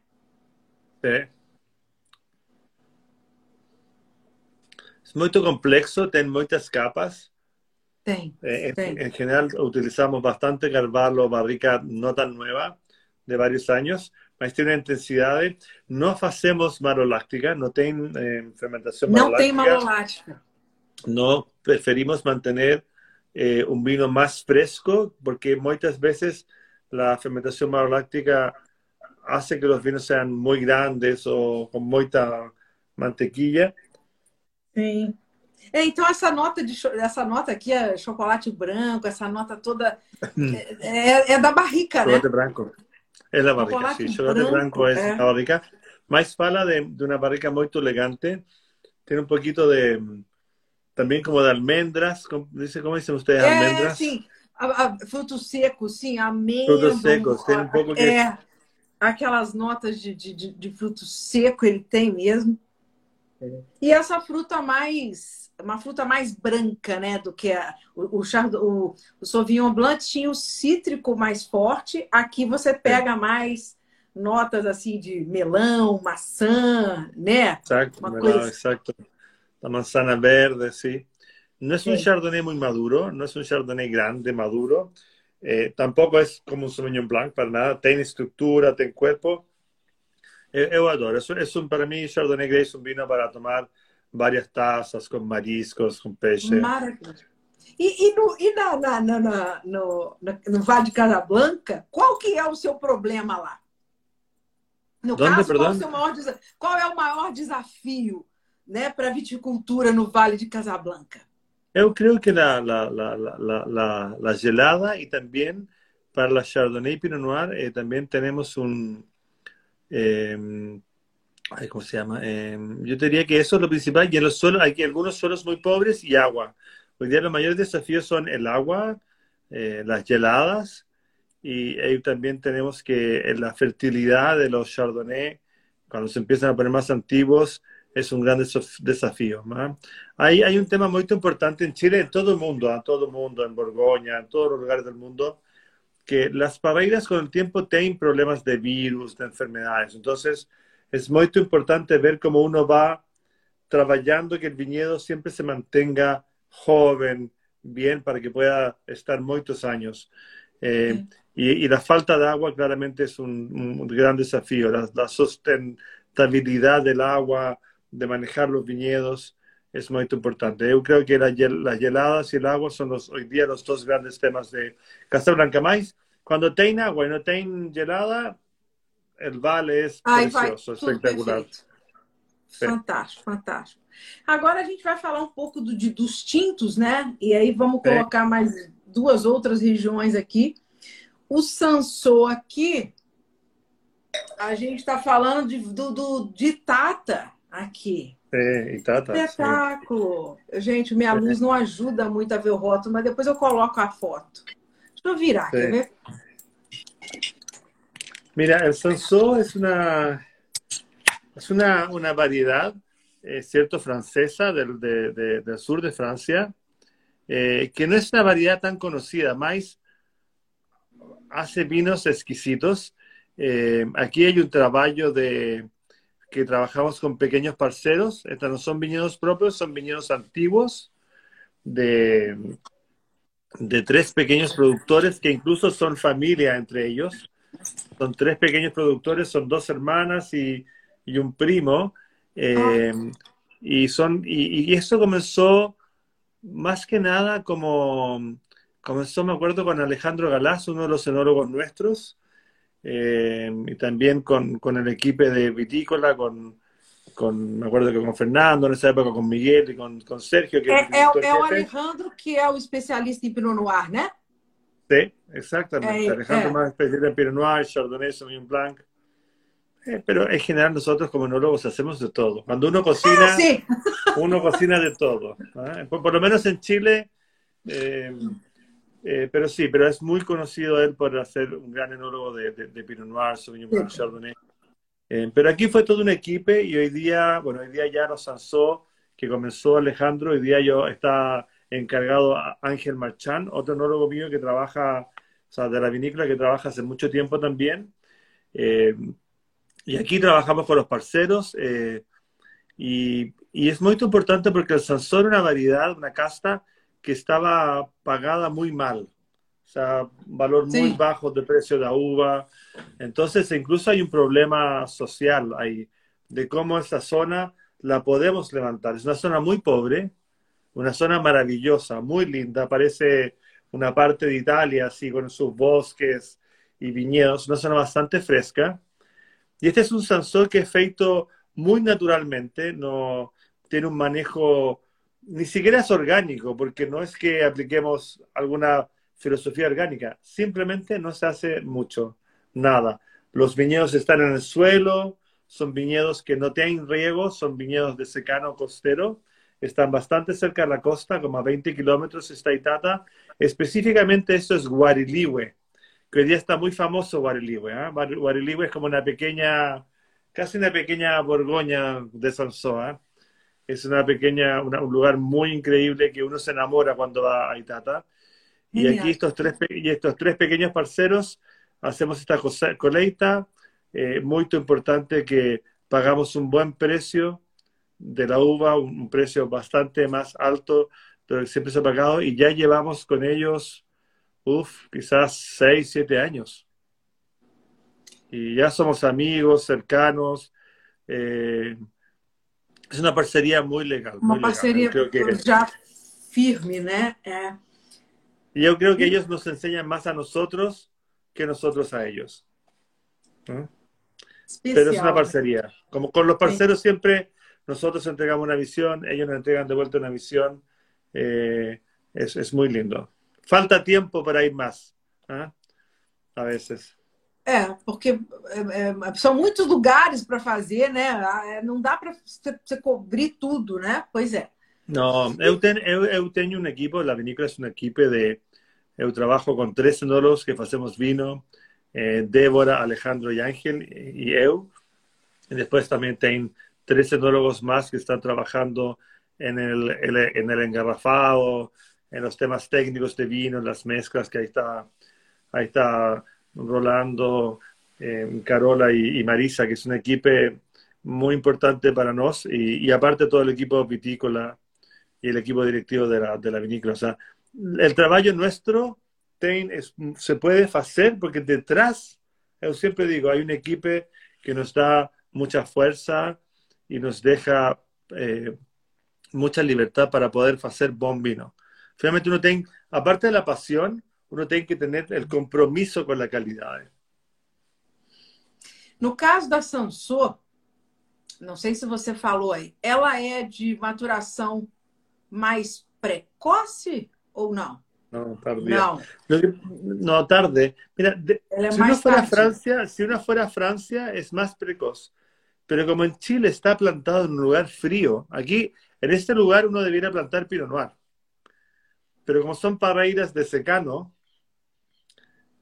S2: É. É muito complexo, tem muitas capas. Eh. En, en general utilizamos bastante Carvalho, barrica no tan nueva, de varios años, mas tiene intensidad. No hacemos maloláctica, no tiene eh, fermentación
S1: tem
S2: maloláctica.
S1: malolática.
S2: No preferimos mantener eh, un vino más fresco porque muchas veces la fermentación maloláctica hace que los vinos sean muy grandes o con mucha mantequilla.
S1: Sim. É, então essa nota de essa nota aqui é chocolate branco, essa nota toda é, é- é da barrica, né?
S2: Chocolate blanco. Es la barrica,
S1: Chocolate
S2: sí. Chocolate
S1: blanco,
S2: blanco es
S1: eh.
S2: la barrica. Más fala de, de una barrica muy elegante. Tiene un poquito de, también como de almendras. ¿Cómo, dice, ¿cómo dicen ustedes?
S1: É,
S2: Almendras.
S1: sim. A- a- frutos secos, sim, amêndoa.
S2: Frutos secos, tem um pouco que-
S1: É, aquelas notas de, de, de, de fruto seco ele tem mesmo. E essa fruta mais, uma fruta mais branca, né, do que a, o, o, chard- o, o Sauvignon Blanc tinha o cítrico mais forte. Aqui você pega mais notas assim de melão, maçã, né?
S2: Exacto,
S1: Una
S2: melado,
S1: cosa-
S2: exacto. La manzana verde, sí. No es un
S1: Sí.
S2: chardonnay muy maduro, no es un chardonnay grande, maduro. Eh, tampoco es como un Sauvignon Blanc, para nada. Tiene estructura, tiene cuerpo. Eh, eu adoro. Es un, para mí, Chardonnay Grey es un vino para tomar varias tazas con mariscos, con peixe.
S1: Maravilhoso. E, e, no, e na, na, na, na- no, na- no Vale de Casablanca, qual que é o seu problema lá? No
S2: Donde,
S1: caso, qual, é maior, qual é o maior desafio né, para a viticultura no Vale de Casablanca?
S2: Eu creo que la gelada y también para la Chardonnay Pinot Noir eh, también tenemos un... eh, ¿cómo se llama? Eh, yo diría que eso es lo principal. Y en los suelos, hay algunos suelos muy pobres y agua. Hoy día los mayores desafíos son el agua, eh, las geladas y ahí también tenemos que eh, la fertilidad de los Chardonnay, cuando se empiezan a poner más antiguos, es un gran desof- desafío. ¿no? Hay, hay un tema muy importante en Chile, en todo el mundo, en todo el mundo, en Borgoña, en todos los lugares del mundo, que las paveiras con el tiempo tienen problemas de virus, de enfermedades. Entonces, es muy importante ver cómo uno va trabajando que el viñedo siempre se mantenga joven, bien para que pueda estar muchos años. Eh, y, la falta de agua claramente es un, gran desafío. La, sustentabilidad del agua, de manejar los viñedos, es muy importante. Yo creo que las heladas y el agua son los, hoy día los dos grandes temas de Casablanca. Mais, cuando tiene agua y no tiene gelada, el vale es precioso, espectacular.
S1: Fantástico, fantástico. Agora a gente vai falar um pouco do, de, dos tintos, né? E aí vamos colocar é. mais duas outras regiões aqui. O Sansô aqui, a gente está falando de, do, do, de Tata aqui.
S2: É, Itata.
S1: Espetáculo. Sim. Gente, minha luz não ajuda muito a ver o rótulo, mas depois eu coloco a foto. Deixa eu virar, quer ver?
S2: Mira, el Sansó es una, es una, una variedad eh, cierto, francesa del, del, sur de Francia, eh, que no es una variedad tan conocida, más hace vinos exquisitos. Eh, aquí hay un trabajo de que trabajamos con pequeños parceros. Estos no son viñedos propios, son viñedos antiguos de, de tres pequeños productores que incluso son familia entre ellos. Son tres pequeños productores, son dos hermanas y, y un primo eh, y, son, y, eso comenzó más que nada como, comenzó, me acuerdo, con Alejandro Galás, uno de los enólogos nuestros, eh, y también con, con, el equipo de Vitícola, con, con, me acuerdo que con Fernando, en esa época con Miguel y con, con Sergio.
S1: Que é, é, é o Alejandro que é o especialista em Pinot Noir, né?
S2: Sí, exactamente. É, Alejandro más especialista en Pinot Noir, Chardonnay, Sauvignon Blanc. Eh, pero en general nosotros como enólogos hacemos de todo. Cuando uno cocina, ah, uno cocina de todo. ¿eh? Por, lo menos en Chile, eh, pero sí, pero es muy conocido él por ser un gran enólogo de, de, Pinot Noir, Sauvignon Blanc, Chardonnay. pero aquí fue todo un equipo y hoy día, bueno, hoy día ya nos lanzó, que comenzó Alejandro, hoy día yo está encargado Ángel Marchán, otro enólogo mío que trabaja, o sea, de la vinícola que trabaja hace mucho tiempo también. Y aquí trabajamos con los parceros eh, y, y, es muy importante porque el Sansón era una variedad, una casta que estaba pagada muy mal. O sea, valor muy bajo de precio de la uva. Entonces, incluso hay un problema social ahí de cómo esa zona la podemos levantar. Es una zona muy pobre, una zona maravillosa, muy linda. Parece una parte de Italia, así con sus bosques y viñedos. Una zona bastante fresca y este es un sensor que es feito muy naturalmente, no tiene un manejo, ni siquiera es orgánico, porque no es que apliquemos alguna filosofía orgánica, simplemente no se hace mucho, nada. Los viñedos están en el suelo, son viñedos que no tienen riego, son viñedos de secano costero, están bastante cerca de la costa, como a 20 kilómetros está Itata. Específicamente esto es Guariliwe, que hoy día está muy famoso Guariliwe. ¿eh? es como una pequeña, casi una pequeña Borgoña de Sansoa. ¿eh? Es una pequeña, un lugar muy increíble que uno se enamora cuando va a Itata. Y aquí estos tres, y estos tres pequeños parceros hacemos esta colecta. Eh, muy importante que pagamos un buen precio de la uva, un, precio bastante más alto de lo que siempre se ha pagado y ya llevamos con ellos uf, quizás seis, siete años. Y ya somos amigos, cercanos. Eh, es una parcería muy legal.
S1: Una
S2: muy
S1: parcería ya firme, ¿no? Eh.
S2: Y yo creo que ellos nos enseñan más a nosotros que nosotros a ellos. Pero es una parcería. Como con los parceros siempre nosotros entregamos una visión, ellos nos entregan de vuelta una visión. Eh, es, es muy lindo. falta tempo para ir mais, né? a vezes.
S1: É, porque é, são muitos lugares para fazer, né? Ah, não dá para você cobrir tudo, né? Pois é.
S2: Não, eu tenho, eu, eu tenho um equipe, a vinícola é uma equipe de. Eu trabalho com três enólogos que fazemos vino, eh, Débora, Alejandro e Ángel, e eu. E depois também tem três enólogos mais que estão trabalhando en el, en el engarrafado, en los temas técnicos de vino, en las mezclas que ahí está, ahí está Rolando, eh, Carola y, Marisa, que es un equipo muy importante para nosotros, y, aparte todo el equipo vitícola y el equipo directivo de la, de la vinícola. O sea, el trabajo nuestro se puede hacer porque detrás, yo siempre digo, hay un equipo que nos da mucha fuerza y nos deja eh, mucha libertad para poder hacer buen vino. Finalmente uno tiene, aparte de la pasión, uno tiene que tener el compromiso con la calidad.
S1: No caso da Sansô, não sei se você falou aí, ela é de maturação mais precoce ou não?
S2: No, tardía. No. no, tarde. Mira, de, si uno fuera a Francia, si uno fuera a Francia es más precoz. Pero como en Chile está plantado en un lugar frío, aquí, en este lugar uno debiera plantar Pinot Noir. Pero como son parreiras de secano,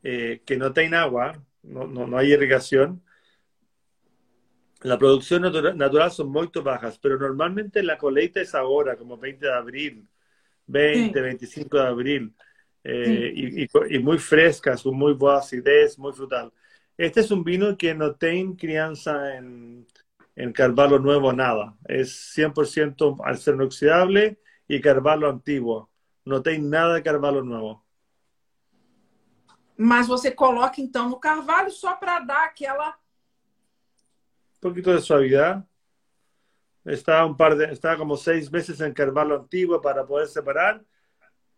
S2: eh, que no tienen agua, no, no, no, hay irrigación, la producción natural, natural son muy bajas, pero normalmente la colecta es ahora, como 20 de abril, 20, 25 de abril, eh, y, muy frescas, con muy buena acidez, muy frutal. Este es un vino que no tiene crianza en, en carvalho nuevo nada. Es 100% al ser inoxidable y carvalho antiguo. No tiene nada de carvalho nuevo.
S1: Mas você coloca então no carvalho só para dar aquela
S2: un poquito de suavidad está un par de, está como seis meses en carvalho antiguo para poder separar.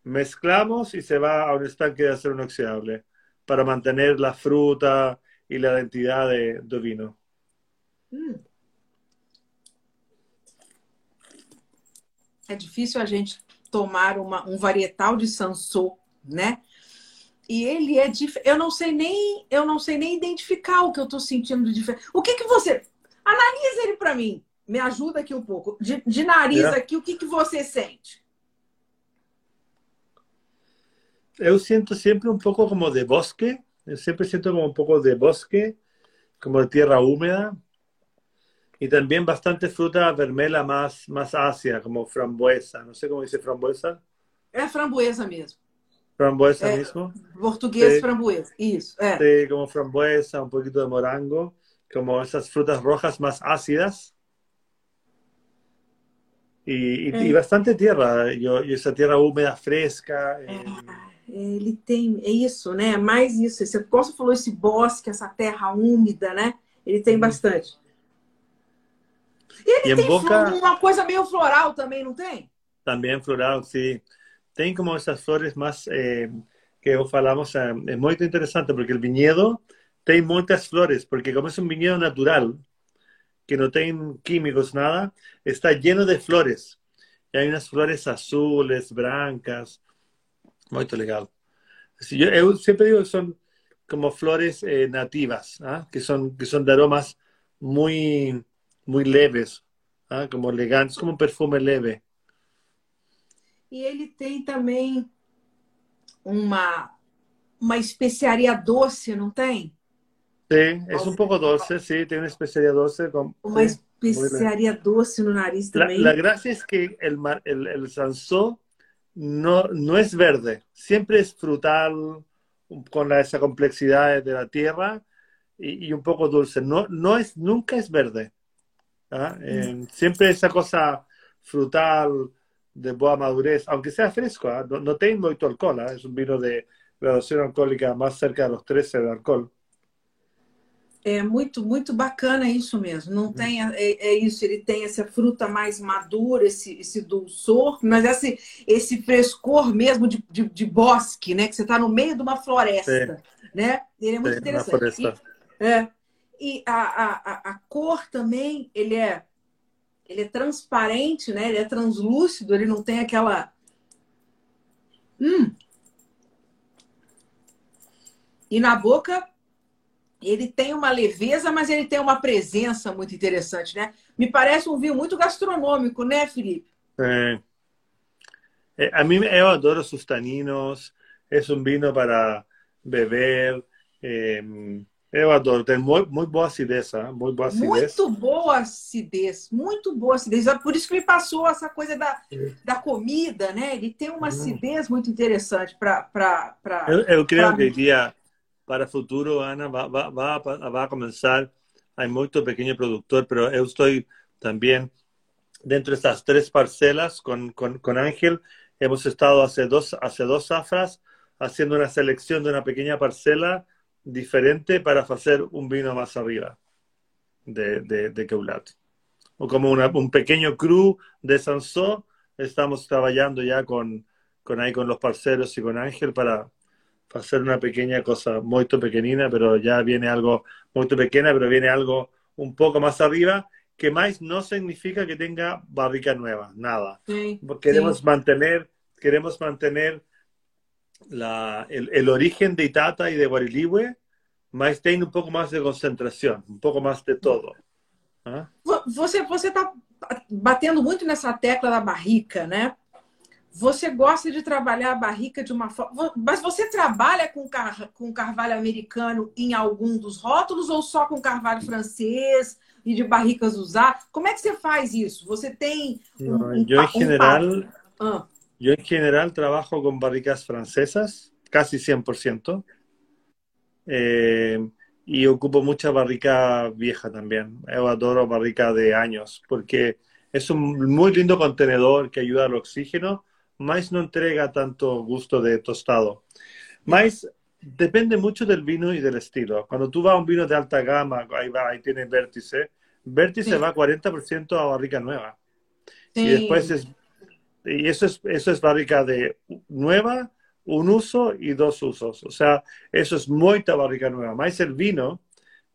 S2: Mezclamos y se va a un estanque de acero inoxidable para mantener la fruta y la identidad de, do vino.
S1: Hum. É difícil a gente tomar uma, um varietal de Sansô, né? E ele é diferente. Eu não sei nem eu não sei nem identificar o que eu estou sentindo de diferente. O que que você analisa ele para mim? Me ajuda aqui um pouco. De, de nariz é. aqui, o que, que você sente?
S2: Eu sinto sempre um pouco como de bosque. Eu sempre sinto como um pouco de bosque, como de terra úmida. E também bastante fruta vermelha mais, mais ácida, como framboesa. Não sei como dizer framboesa.
S1: É framboesa mesmo.
S2: Framboesa é, mesmo?
S1: Português sí. framboesa, isso. É.
S2: Sí, como framboesa, um pouquinho de morango, como essas frutas rojas mais ácidas. E, e, bastante terra, e, e, essa terra úmida, fresca.
S1: É, ele tem, é isso, né? Mais isso. Você gosta falou esse bosque, essa terra úmida, né? Ele tem uhum. bastante. E ele e tem boca... uma coisa meio floral também, não tem?
S2: Também floral, sim. Tem como essas flores mais eh, que eu falamos, é, é muito interessante, porque o vinhedo tem muitas flores, porque como é um vinhedo natural, que no tienen químicos, nada, está lleno de flores. Y hay unas flores azules, blancas, muy legal. Yo, siempre digo que son como flores eh, nativas, ¿ah? que, son, que son de aromas muy, muy leves, ¿ah? como elegantes, como un perfume leve.
S1: E ele tem também uma, uma especiaria doce, não tem?
S2: Sí, es un poco dulce, sí, tiene una especiaría dulce. Con,
S1: una especiaría dulce en nariz también.
S2: La, gracia es que el, el, el sansó no, no es verde, siempre es frutal, con la, esa complejidad de la tierra y, y, un poco dulce. No, no es, nunca es verde. ¿ah? Eh, siempre esa cosa frutal, de boa madurez, aunque sea fresco, ¿ah? no, no tiene mucho alcohol, ¿ah? es un vino de graduación alcohólica más cerca de los 13 de alcohol.
S1: É muito, muito bacana isso mesmo. Não tem é, é, isso, ele tem essa fruta mais madura, esse, esse dulçor, mas esse, esse frescor mesmo de, de, de bosque, né? Que você está no meio de uma floresta, né? Ele é muito interessante. E, é, e a, a, a cor também, ele é, ele é transparente, né? Ele é translúcido, ele não tem aquela. Hum. E na boca ele tem uma leveza, mas ele tem uma presença muito interessante, né? Me parece um vinho muito gastronômico, né, Felipe?
S2: É. é a mim, eu adoro os taninos. É um vinho para beber. É, eu adoro. Tem muito, muito boa acidez, muito boa acidez.
S1: Muito boa acidez, muito boa acidez. É por isso que me passou essa coisa da, da comida, né? Ele tem uma uhum. acidez muito interessante para. Pra,
S2: eu, eu creio pra... que dia para futuro, Ana, va, va, va, va a comenzar. Hay mucho pequeño productor, pero yo estoy también dentro de estas tres parcelas con, con, con Ángel. hemos estado hace dos, hace dos zafras haciendo una selección de una pequeña parcela diferente para hacer un vino más arriba de, de, de Keulat. O como una, un pequeño cru de Sansó, estamos trabajando ya con, con ahí con los parceros y con Ángel para hacer una pequeña cosa muy pequeñina, pero ya viene algo muy pequeña, pero viene algo un poco más arriba, que más no significa que tenga barrica nueva, nada.
S1: Sí,
S2: queremos
S1: sí.
S2: mantener, queremos mantener la, el, el, origen de Itata y de Guarilihue, mas tem um pouco mais de concentração, um pouco mais de todo.
S1: Ah? Você você está batendo muito nessa tecla da barrica, né? Você gosta de trabalhar a barrica de uma forma. Mas você trabalha com, car... com carvalho americano em algum dos rótulos ou só com carvalho francês e de barricas usar? Como é que você faz isso? Você tem.
S2: Um, um, eu, em geral, um ah. Eu, em geral, trabalho com barricas francesas, quase 100%. Eh, y ocupo mucha barrica vieja también. Yo adoro barrica de años porque es un muy lindo contenedor que ayuda al oxígeno, más no entrega tanto gusto de tostado. Más depende mucho del vino y del estilo. Cuando tú vas a un vino de alta gama, ahí va, ahí tiene vértice, vértice sí. va 40% a barrica nueva. Sí. Y después es, y eso es, eso es barrica de nueva, un uso y dos usos. O sea, eso es mucha barrica nueva. Más el vino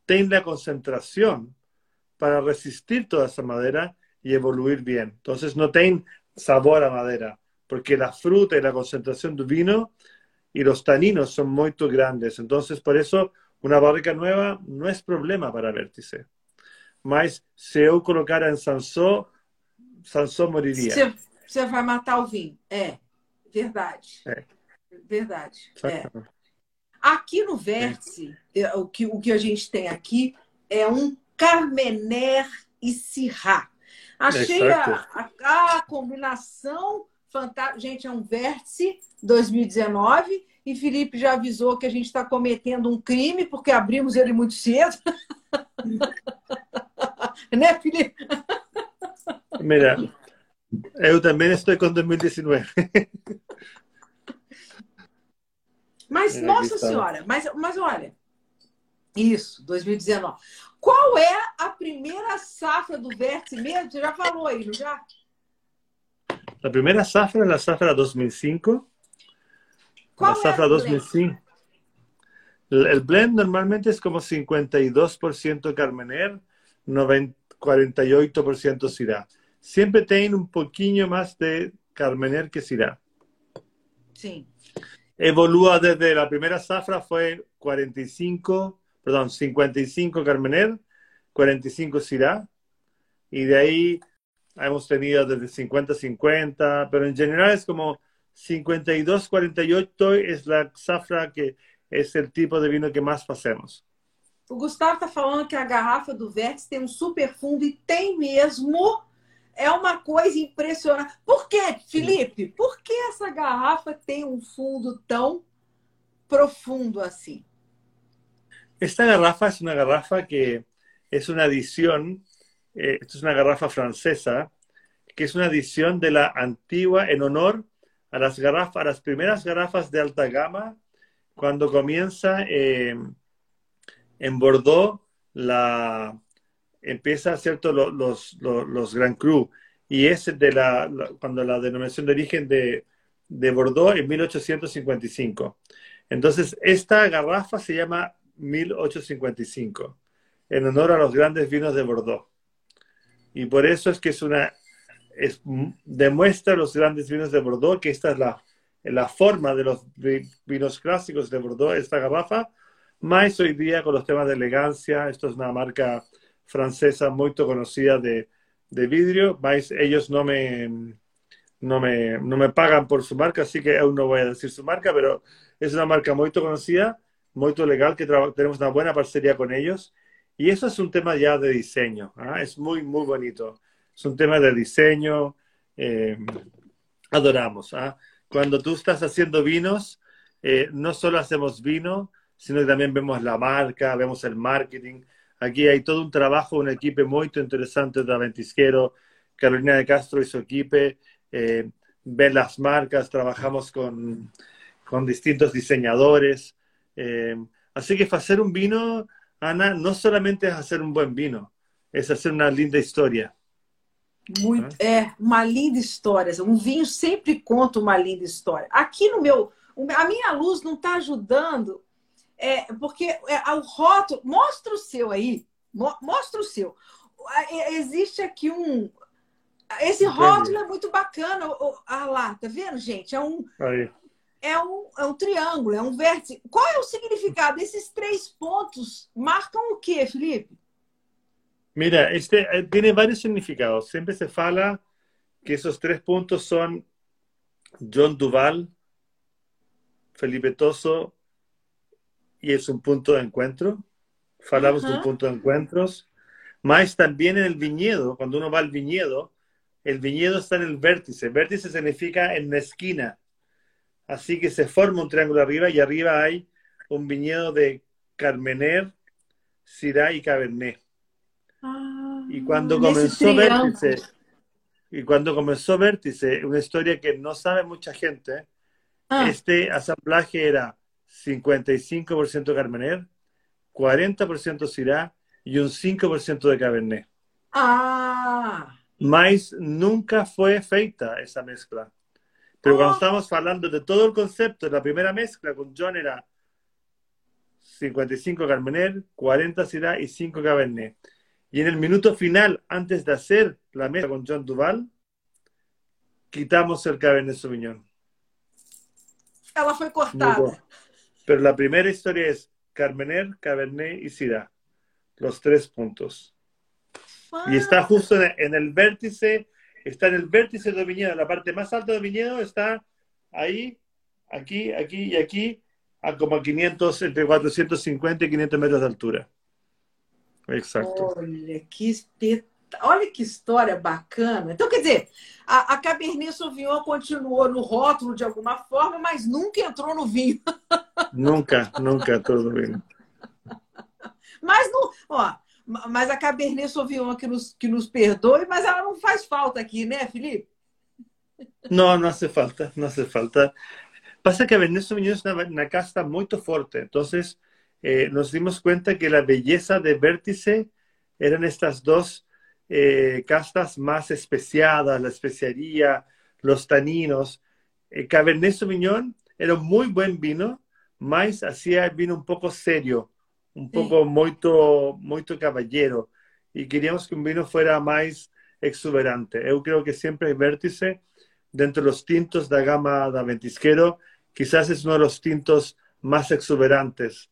S2: tiene la concentración para resistir toda esa madera y evoluir bien. Entonces no tiene sabor a madera, porque la fruta y la concentración del vino y los taninos son muy grandes. Entonces, por eso, una barrica nueva no es problema para vértice. Mas se eu colocara em Sansó, Sansó moriria.
S1: Você, você vai matar o vinho. É, verdade.
S2: É.
S1: Verdade. É. Aqui no Vértice, é. o, que, o que a gente tem aqui é um Carmener e Syrah. Achei
S2: É
S1: a, a, a combinação fantástica. Gente, é um Vértice 2019 e Felipe já avisou que a gente está cometendo um crime porque abrimos ele muito cedo. né, Felipe?
S2: Mira, eu também estou com 2019.
S1: Mas, é, nossa senhora, mas, mas olha, isso, 2019. Qual é a primeira safra do Vértice mesmo? Você já falou aí, não já?
S2: A primeira safra é a safra 2005.
S1: Qual
S2: a safra
S1: é
S2: 2005. El blend normalmente es como 52% Carmener, 90, 48% Syrah. Siempre tiene un poquillo más de Carmener que Syrah.
S1: Sim.
S2: Evolúa desde la primera zafra fue 45, perdón, 55 Carmener, 45 Syrah, y de ahí hemos tenido desde 50-50, pero en general es como 52-48 es la zafra que es el tipo de vino que más hacemos.
S1: O Gustavo está falando que a garrafa do Vértice tem um super fundo e tem mesmo. É uma coisa impressionante. Por que, Felipe? Por que essa garrafa tem um fundo tão profundo assim?
S2: Esta garrafa es una garrafa que es una adición, eh, esto es una garrafa francesa, que es una adición de la antigua en honor a las garrafas, a las primeras garrafas de alta gama, cuando comienza eh, en Bordeaux la, empieza, ¿cierto?, los, los, los, los Grand Cru. Y es de la, cuando la denominación de origen de, de Bordeaux en 1855. Entonces, esta garrafa se llama 1855, en honor a los grandes vinos de Bordeaux. Y por eso es que es una, es, demuestra los grandes vinos de Bordeaux, que esta es la, la forma de los vinos clásicos de Bordeaux, esta garrafa, más hoy día con los temas de elegancia, esto es una marca francesa muy conocida de, de vidrio, ellos no me, no, me, no me pagan por su marca, así que aún no voy a decir su marca, pero es una marca muy conocida, muy legal, que tenemos una buena parcería con ellos. Y eso es un tema ya de diseño, ¿ah? es muy, muy bonito. Es un tema de diseño, eh, adoramos. ¿ah? Cuando tú estás haciendo vinos, eh, no solo hacemos vino, sino que también vemos la marca, vemos el marketing, Aquí hay todo un trabajo, un equipo muy interesante de Ventisquero, Carolina de Castro y su equipo. Eh, ver las marcas, trabajamos con, con distintos diseñadores. Eh, así que hacer un vino, Ana, no solamente es hacer un buen vino, es hacer una linda historia.
S1: Muito, é, uma linda história. Um vinho sempre conta uma linda história. Aqui no meu. A minha luz não está ajudando, é, porque é, o rótulo. Mostra o seu aí. Mostra o seu. Existe aqui um. Esse rótulo é muito bacana. Ah lá, tá vendo, gente? É um.
S2: Aí.
S1: É um, é um triângulo, é um vértice. Qual é o significado? Esses três pontos marcam o quê, Felipe?
S2: Mira, este eh, tiene varios significados. Siempre se fala que esos tres puntos son John Duval, Felipe Toso, y es un punto de encuentro. Falamos de un punto de encuentros. Más también en el viñedo, cuando uno va al viñedo, el viñedo está en el vértice. Vértice significa en la esquina. Así que se forma un triángulo arriba y arriba hay un viñedo de Carmener, Syrah y Cabernet. Y cuando comenzó Vértice, y cuando comenzó Vértice, una historia que no sabe mucha gente, ah. este asamblaje era 55% Carmener, 40% Syrah y un 5% de Cabernet.
S1: Ah.
S2: Mas nunca fue feita esa mezcla. Pero cuando oh. estamos hablando de todo el concepto, la primera mezcla con John era 55 Carmener, 40 Syrah y 5 Cabernet. Y en el minuto final, antes de hacer la mesa con John Duval, quitamos el Cabernet Sauvignon.
S1: Ela fue cortada.
S2: Pero la primera historia es Carmener, Cabernet y Syrah. Los tres puntos. Y está justo en el vértice, está en el vértice del viñedo, la parte más alta del viñedo está ahí, aquí, aquí y aquí, a como 500, entre 450 y 500 metros de altura. Exato.
S1: Olha que. Olha que história bacana. Então, quer dizer, a, a Cabernet Sauvignon continuou no rótulo de alguma forma, mas nunca entrou no vinho.
S2: Nunca, nunca no vinho.
S1: Mas, não, ó, mas a Cabernet Sauvignon que nos, que nos perdoe, mas ela não faz falta aqui, né, Felipe?
S2: Não, não hace falta, não hace falta. Pasa que a Cabernet Sauvignon é uma, uma casta muito forte, então Eh, nos dimos cuenta que la belleza de Vértice eran estas dos eh, castas más especiadas, la especiaría, los taninos. Eh, Cabernet Sauvignon era un muy buen vino, mas hacía el vino un poco serio, un poco muy muito caballero. Y queríamos que un vino fuera más exuberante. Yo creo que siempre Vértice, dentro de los tintos de la gama da Ventisquero, quizás es uno de los tintos más exuberantes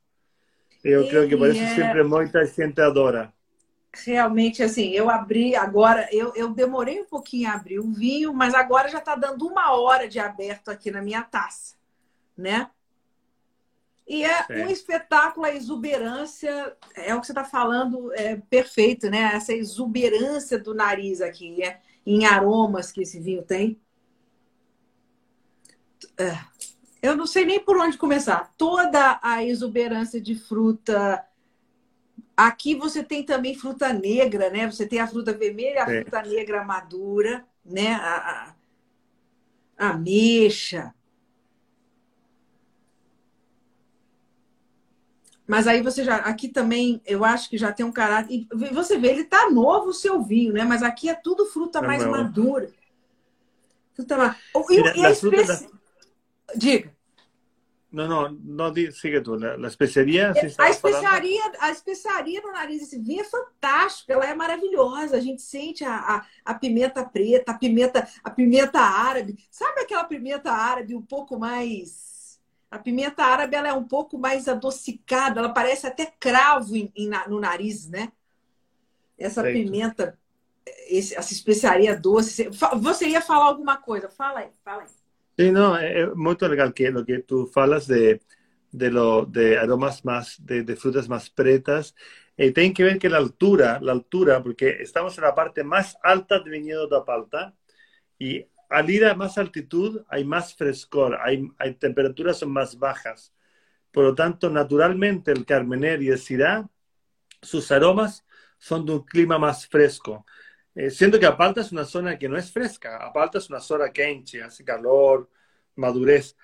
S2: Eu creio que por isso é... sempre muita gente adora.
S1: Realmente, assim, eu abri agora, eu, eu demorei um pouquinho a abrir o vinho, mas agora já está dando uma hora de aberto aqui na minha taça, né? E é Sim. um espetáculo, a exuberância, é o que você está falando, é perfeito, né? Essa exuberância do nariz aqui, é, em aromas que esse vinho tem. É, eu não sei nem por onde começar. Toda a exuberância de fruta. Aqui você tem também fruta negra, né? Você tem a fruta vermelha, a é. fruta negra madura, né? A, a, a ameixa. Mas aí você já. Aqui também, eu acho que já tem um caráter. E você vê, ele tá novo o seu vinho, né? Mas aqui é tudo fruta mais madura. Fruta mais. E, e a especi... da... Diga.
S2: Não, não, não siga tu. A especiaria.
S1: A especiaria, a especiaria no nariz desse vinho é fantástica, ela é maravilhosa. A gente sente a, a, a, pimenta preta, a pimenta, a pimenta árabe. Sabe aquela pimenta árabe um pouco mais. A pimenta árabe ela é um pouco mais adocicada, ela parece até cravo em, em, no nariz, né? Essa pimenta, esse, essa especiaria doce. Você ia falar alguma coisa? Fala aí, fala aí.
S2: Sí, no, es muy legal que lo que tú falas de, de, lo, de aromas más, de, de frutas más pretas. Eh, tiene que ver que la altura, la altura, porque estamos en la parte más alta del viñedo de Apalta y al ir a más altitud hay más frescor, hay, temperaturas son más bajas. Por lo tanto, naturalmente el Carmener y el Syrah, sus aromas son de un clima más fresco. eh, siendo que a Palta es una zona que no es fresca, a Palta es una zona quente, hace calor, madurez.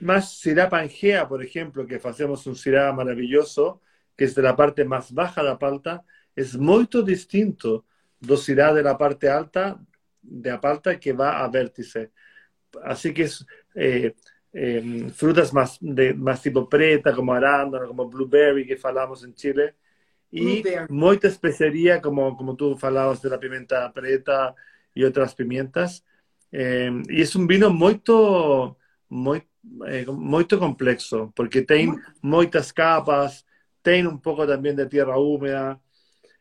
S2: Más Sirá Pangea, por ejemplo, que hacemos un Sirá maravilloso, que es de la parte más baja de Palta, es muy distinto do Sirá de la parte alta de Apalta que va a Vértice. Así que es eh, eh, frutas más, de, más tipo preta, como arándano, como blueberry, que falamos en Chile, y mucha especería, como, como tú falabas de la pimienta preta y otras pimientas. Eh, y es un vino muy, muy, muy complexo, porque tiene muchas capas, tiene un poco también de tierra húmeda,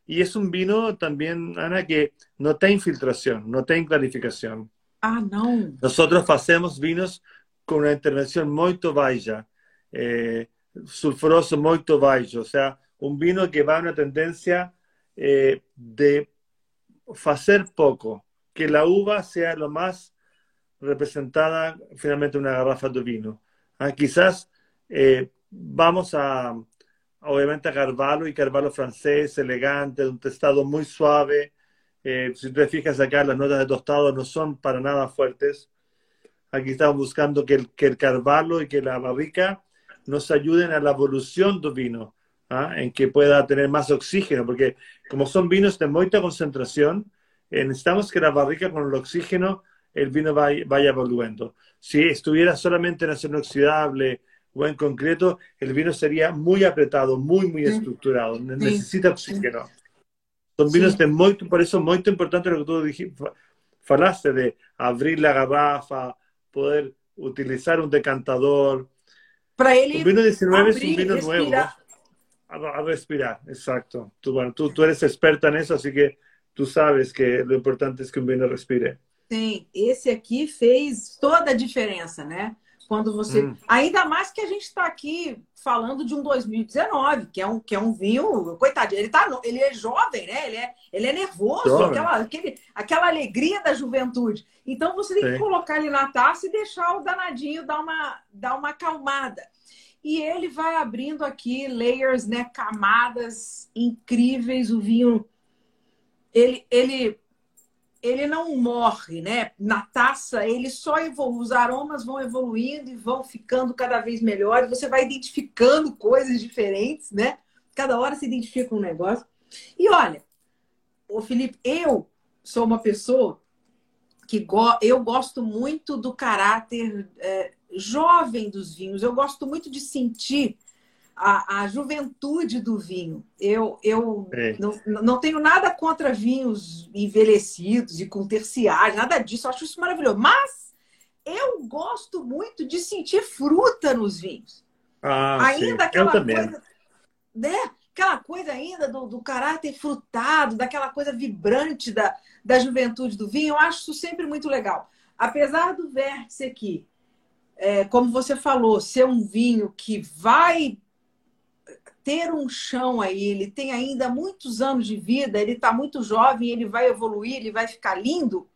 S2: y es un vino también, Ana, que no tiene filtración, no tiene clarificación.
S1: Ah, no.
S2: Nosotros hacemos vinos con una intervención muy baixa, eh, sulfuroso muy baixo, o sea, un vino que va a una tendencia eh, de hacer poco, que la uva sea lo más representada finalmente en una garrafa de vino. Ah, quizás eh, vamos a, obviamente a Carvalho y Carvalho francés, elegante, de un tostado muy suave. Eh, si te fijas acá, las notas de tostado no son para nada fuertes. Aquí estamos buscando que el, que el Carvalho y que la barrica nos ayuden a la evolución del vino, ¿ah? en que pueda tener más oxígeno, porque como son vinos de mucha concentración, eh, necesitamos que la barrica con el oxígeno el vino vaya, vaya evolucionando. Si estuviera solamente en acero inoxidable, o en concreto, el vino sería muy apretado, muy, muy estructurado. Necesita oxígeno. Son vinos de muy, por eso muy importante lo que tú dijiste, falaste de abrir la garrafa, poder utilizar un decantador.
S1: Para él,
S2: un vino 19 es un vino nuevo. A, respirar, exacto. Tú, bueno, tú, tú eres experta en eso, así que tú sabes que lo importante es que un vino respire.
S1: Sí, esse aqui fez toda a diferença, né? Quando você. Hum. Ainda mais que a gente está aqui falando de um 2019, que é um, que é um vinho. Coitadinho, ele, tá, ele é jovem, né? Ele é, ele é nervoso, aquela, aquele, aquela alegria da juventude. Então você tem Sim. que colocar ele na taça e deixar o danadinho dar uma, dar uma acalmada. E ele vai abrindo aqui layers, né? Camadas incríveis. O vinho. Ele, ele ele não morre, né? Na taça, ele só evolui, os aromas vão evoluindo e vão ficando cada vez melhores. Você vai identificando coisas diferentes, né? Cada hora se identifica um negócio. E olha, o Felipe, eu sou uma pessoa que go eu gosto muito do caráter é, jovem dos vinhos. Eu gosto muito de sentir a, a juventude do vinho. Eu, eu é. não, não tenho nada contra vinhos envelhecidos e com terciário, nada disso. Eu acho isso maravilhoso. Mas eu gosto muito de sentir fruta nos vinhos.
S2: Ah, ainda sim. aquela coisa.
S1: Né? Aquela coisa ainda do, do caráter frutado, daquela coisa vibrante da, da juventude do vinho, eu acho isso sempre muito legal. Apesar do vértice aqui, é, como você falou, ser um vinho que vai ter um chão aí, ele tem ainda muitos anos de vida, ele está muito jovem, ele vai evoluir, ele vai ficar lindo.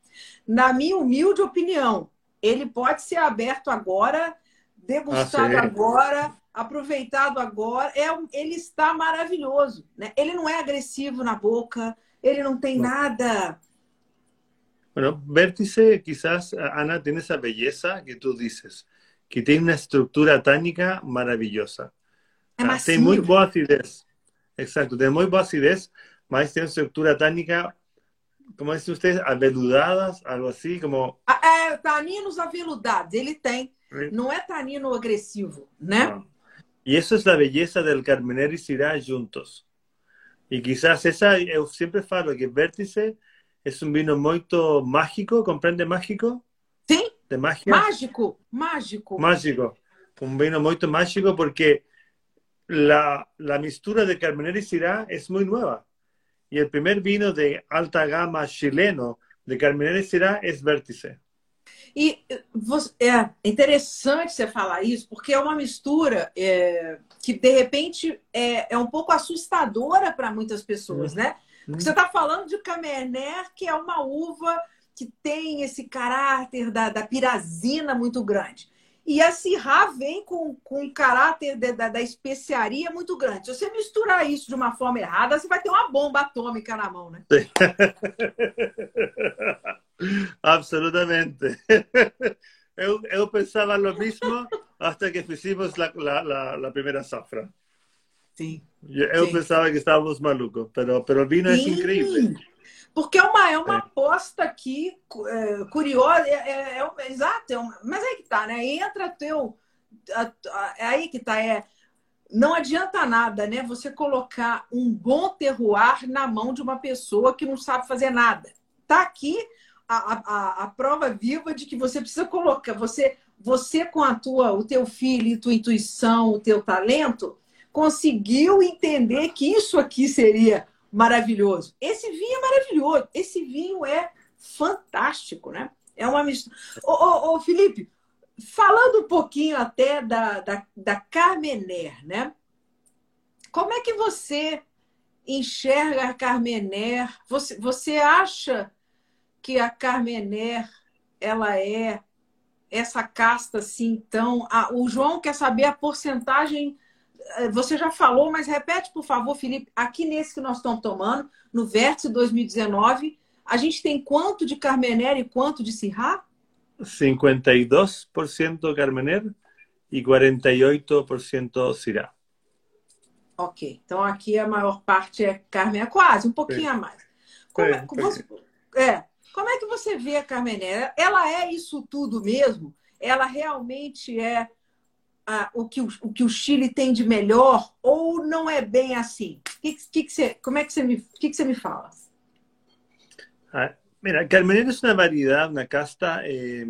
S1: Na minha humilde opinião, ele pode ser aberto agora, degustado ah, agora, aproveitado agora. É, ele está maravilhoso. Né? Ele não é agressivo na boca, ele não tem nada.
S2: Bueno, Vértice, quizás, Ana, tiene esa belleza que tú dices, que tiene una estructura tánica maravillosa.
S1: É
S2: tem muito boa acidez. Exato, tem muito boa acidez, mas tem uma estrutura tânica, como dizem vocês, aveludadas, algo assim, como...
S1: É, taninos aveludados, ele tem. Não é tanino agressivo, né? Não.
S2: E isso é a beleza del Carmenere e Syrah juntos. E quizás essa, eu sempre falo que Vértice é um vinho muito mágico, compreende mágico?
S1: Sim.
S2: De magia?
S1: Mágico, mágico.
S2: Mágico. Um vinho muito mágico porque la, la mistura de Carmenere y Syrah es muy nueva. Y el primer vino de alta gama chileno de Carmenere y Syrah es Vértice.
S1: E é interessante você falar isso, porque é uma mistura é, que, de repente, é, é um pouco assustadora para muitas pessoas, né? Porque você está falando de Cabernet, que é uma uva que tem esse caráter da, da pirazina muito grande. E a Syrah vem com, com um caráter de, da, da especiaria muito grande. Se você misturar isso de uma forma errada, você vai ter uma bomba atômica na mão, né?
S2: Absolutamente. Eu, eu pensava o mesmo até que fizemos a, a, a primeira safra.
S1: Sim.
S2: Eu
S1: Sim.
S2: pensava que estávamos malucos, pero, pero o vinho é incrível.
S1: Porque é uma, é uma aposta aqui é, curiosa, é, é, é, exato, é uma, mas é que tá, né? Entra teu. É aí que tá, é. Não adianta nada, né? Você colocar um bom terroir na mão de uma pessoa que não sabe fazer nada. Tá aqui a, a, a prova viva de que você precisa colocar, você, você com a tua, o teu filho, tua intuição, o teu talento, conseguiu entender que isso aqui seria maravilhoso. Esse vinho é maravilhoso. Esse vinho é fantástico, né? É uma mistura. Ô, ô, ô, Felipe, falando um pouquinho até da, da, da Carmener, né? Como é que você enxerga a Carmener? Você, você acha que a Carmener ela é essa casta assim tão. Ah, o João quer saber a porcentagem você já falou, mas repete, por favor, Felipe, aqui nesse que nós estamos tomando, no Vértice 2019, a gente tem quanto de Carmener e quanto de Syrah?
S2: 52% Carmener e 48% Syrah.
S1: Ok, então aqui a maior parte é Carmener, quase, um pouquinho a mais. Como, é, você, é, como é que você vê a Carmener? Ela é isso tudo mesmo? Ela realmente é ah, o, que o, o, que o Chile tem de melhor ou não é bem assim? Que, que, que você, como é que você me, que, que você me fala?
S2: Ah, mira, Carmenero es una variedad, una casta, eh,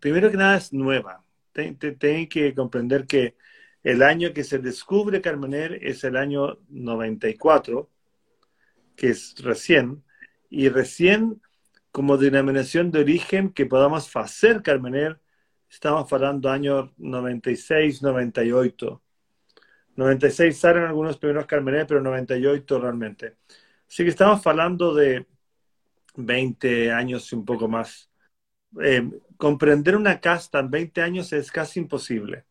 S2: primero que nada es nueva. Tienen que comprender que el año que se descubre Carmener es el año 94, que es recién, y recién como denominación de origen que podamos hacer Carmener estamos hablando año 96, 98. 96 salen algunos primeros Carmener, pero 98 realmente. Así que estamos hablando de 20 años y un poco más. Eh, comprender una casta en 20 años es casi imposible.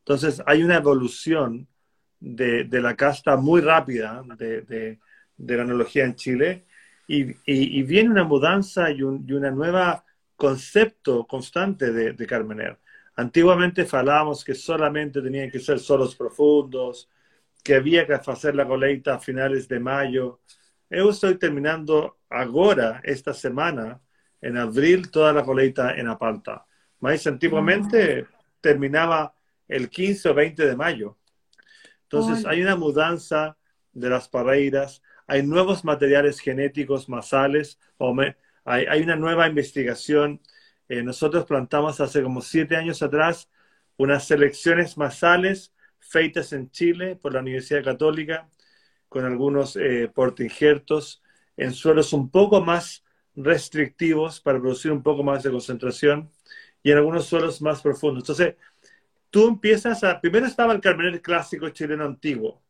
S2: Entonces hay una evolución de, de la casta muy rápida de, de, de la analogía en Chile y, y, y, viene una mudanza y, un, y una nueva concepto constante de, de Carmener. Antiguamente falábamos que solamente tenían que ser solos profundos, que había que hacer la colecta a finales de mayo. Yo estoy terminando ahora, esta semana, en abril, toda la colecta en Apalta. Más antiguamente terminaba el 15 o 20 de mayo. Entonces hay una mudanza de las parreiras, hay nuevos materiales genéticos masales, o me, hay, una nueva investigación. Eh, nosotros plantamos hace como siete años atrás unas selecciones masales feitas en Chile por la Universidad Católica, con algunos eh, portinjertos en suelos un poco más restrictivos para producir un poco más de concentración y en algunos suelos más profundos. Entonces, tú empiezas a... Primero estaba el carmener clásico chileno antiguo,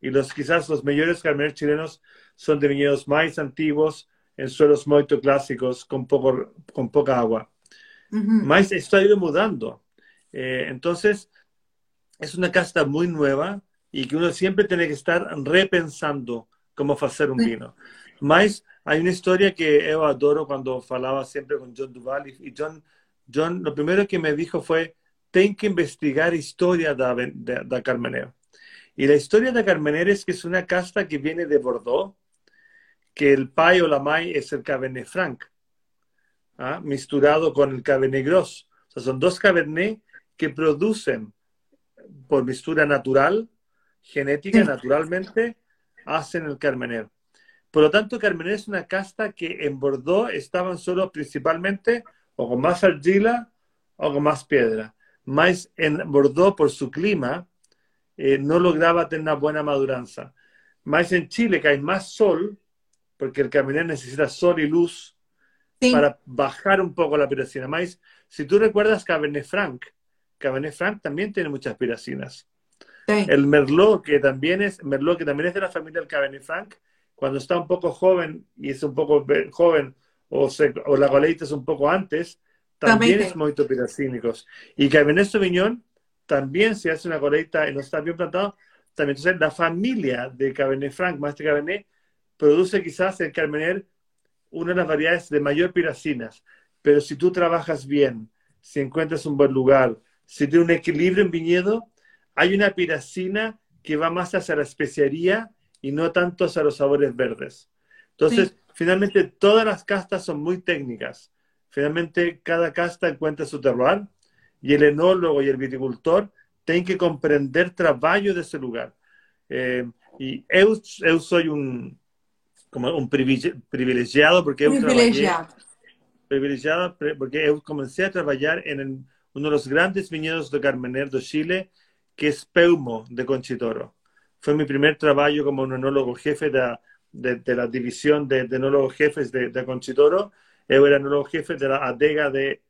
S2: y los quizás los mejores carmener chilenos son de viñedos más antiguos, en suelos muy clásicos con, poco, con poca agua. Uh -huh. Mas esto ha ido mudando. Eh, entonces, es una casta muy nueva y que uno siempre tiene que estar repensando cómo hacer un vino. Mas hay una historia que yo adoro cuando falaba siempre con John Duval y John, John lo primero que me dijo fue, ten que investigar historia de, de, de Carmener. Y la historia de Carmener es que es una casta que viene de Bordeaux, que el pai o la mai es el Cabernet Franc, ¿ah? misturado con el Cabernet Gros. O sea, son dos Cabernet que producen por mistura natural, genética, naturalmente, hacen el Carmener. Por lo tanto, Carmener es una casta que en Bordeaux estaban solo principalmente o con más argila o con más piedra. Más en Bordeaux, por su clima, eh, no lograba tener una buena maduranza. Más en Chile, que hay más sol, porque el Carmener necesita sol y luz sí. para bajar un poco la piracina. Más, si tú recuerdas Cabernet Franc, Cabernet Franc también tiene muchas piracinas. Sí. El Merlot, que también es Merlot, que también es de la familia del Cabernet Franc, cuando está un poco joven y es un poco joven o, se, o la coleita es un poco antes, también, es muy piracínicos. Y Cabernet Sauvignon también se hace una colecta y no está bien plantado. También, entonces, la familia de Cabernet Franc, más de Cabernet, produce quizás el Carmener una de las variedades de mayor piracinas. Pero si tú trabajas bien, si encuentras un buen lugar, si tienes un equilibrio en viñedo, hay una piracina que va más hacia la especiaría y no tanto hacia los sabores verdes. Entonces, finalmente, todas las castas son muy técnicas. Finalmente, cada casta encuentra su terroir y el enólogo y el viticultor tienen que comprender trabajo de ese lugar. Eh, y yo, soy un, como un privilegiado porque yo privilegiado. privilegiado porque yo comencé a trabajar en uno de los grandes viñedos de Carmener de Chile, que es Peumo de Conchitoro. Fue mi primer trabajo como un enólogo jefe de, de, la división de, de enólogos jefes de, de Conchitoro yo era enólogo jefe de la adega de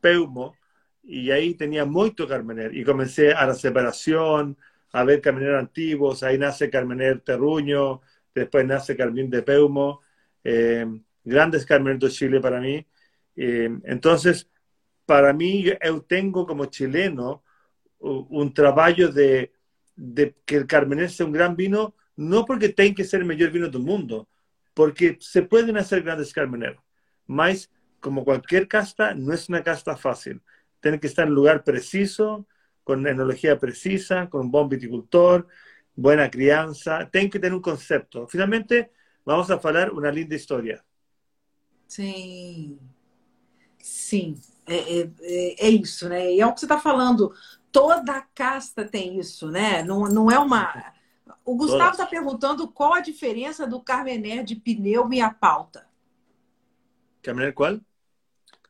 S2: Peumo y ahí tenía mucho Carmener y comencé a la separación, a ver Carmener antiguos, ahí nace Carmener Terruño, después nace Carmín de Peumo, eh, grandes Carmener de Chile para mí. Eh, entonces, para mí, yo tengo como chileno un trabajo de, de, que el Carmener sea un gran vino, no porque tenga que ser el mejor vino del mundo, porque se pueden hacer grandes Carmener. Más, como cualquier casta, no es una casta fácil. Tiene que estar en un lugar preciso, con enología precisa, con un buen viticultor, buena crianza. Tiene que tener un concepto. Finalmente, vamos a hablar una linda historia.
S1: Sim, sim, é, é, é, isso, né? E é o que você está falando. Toda casta tem isso, né? Não, não é uma. O Gustavo está perguntando qual a diferença do Carmener de pneu e a pauta.
S2: Cabernet qual?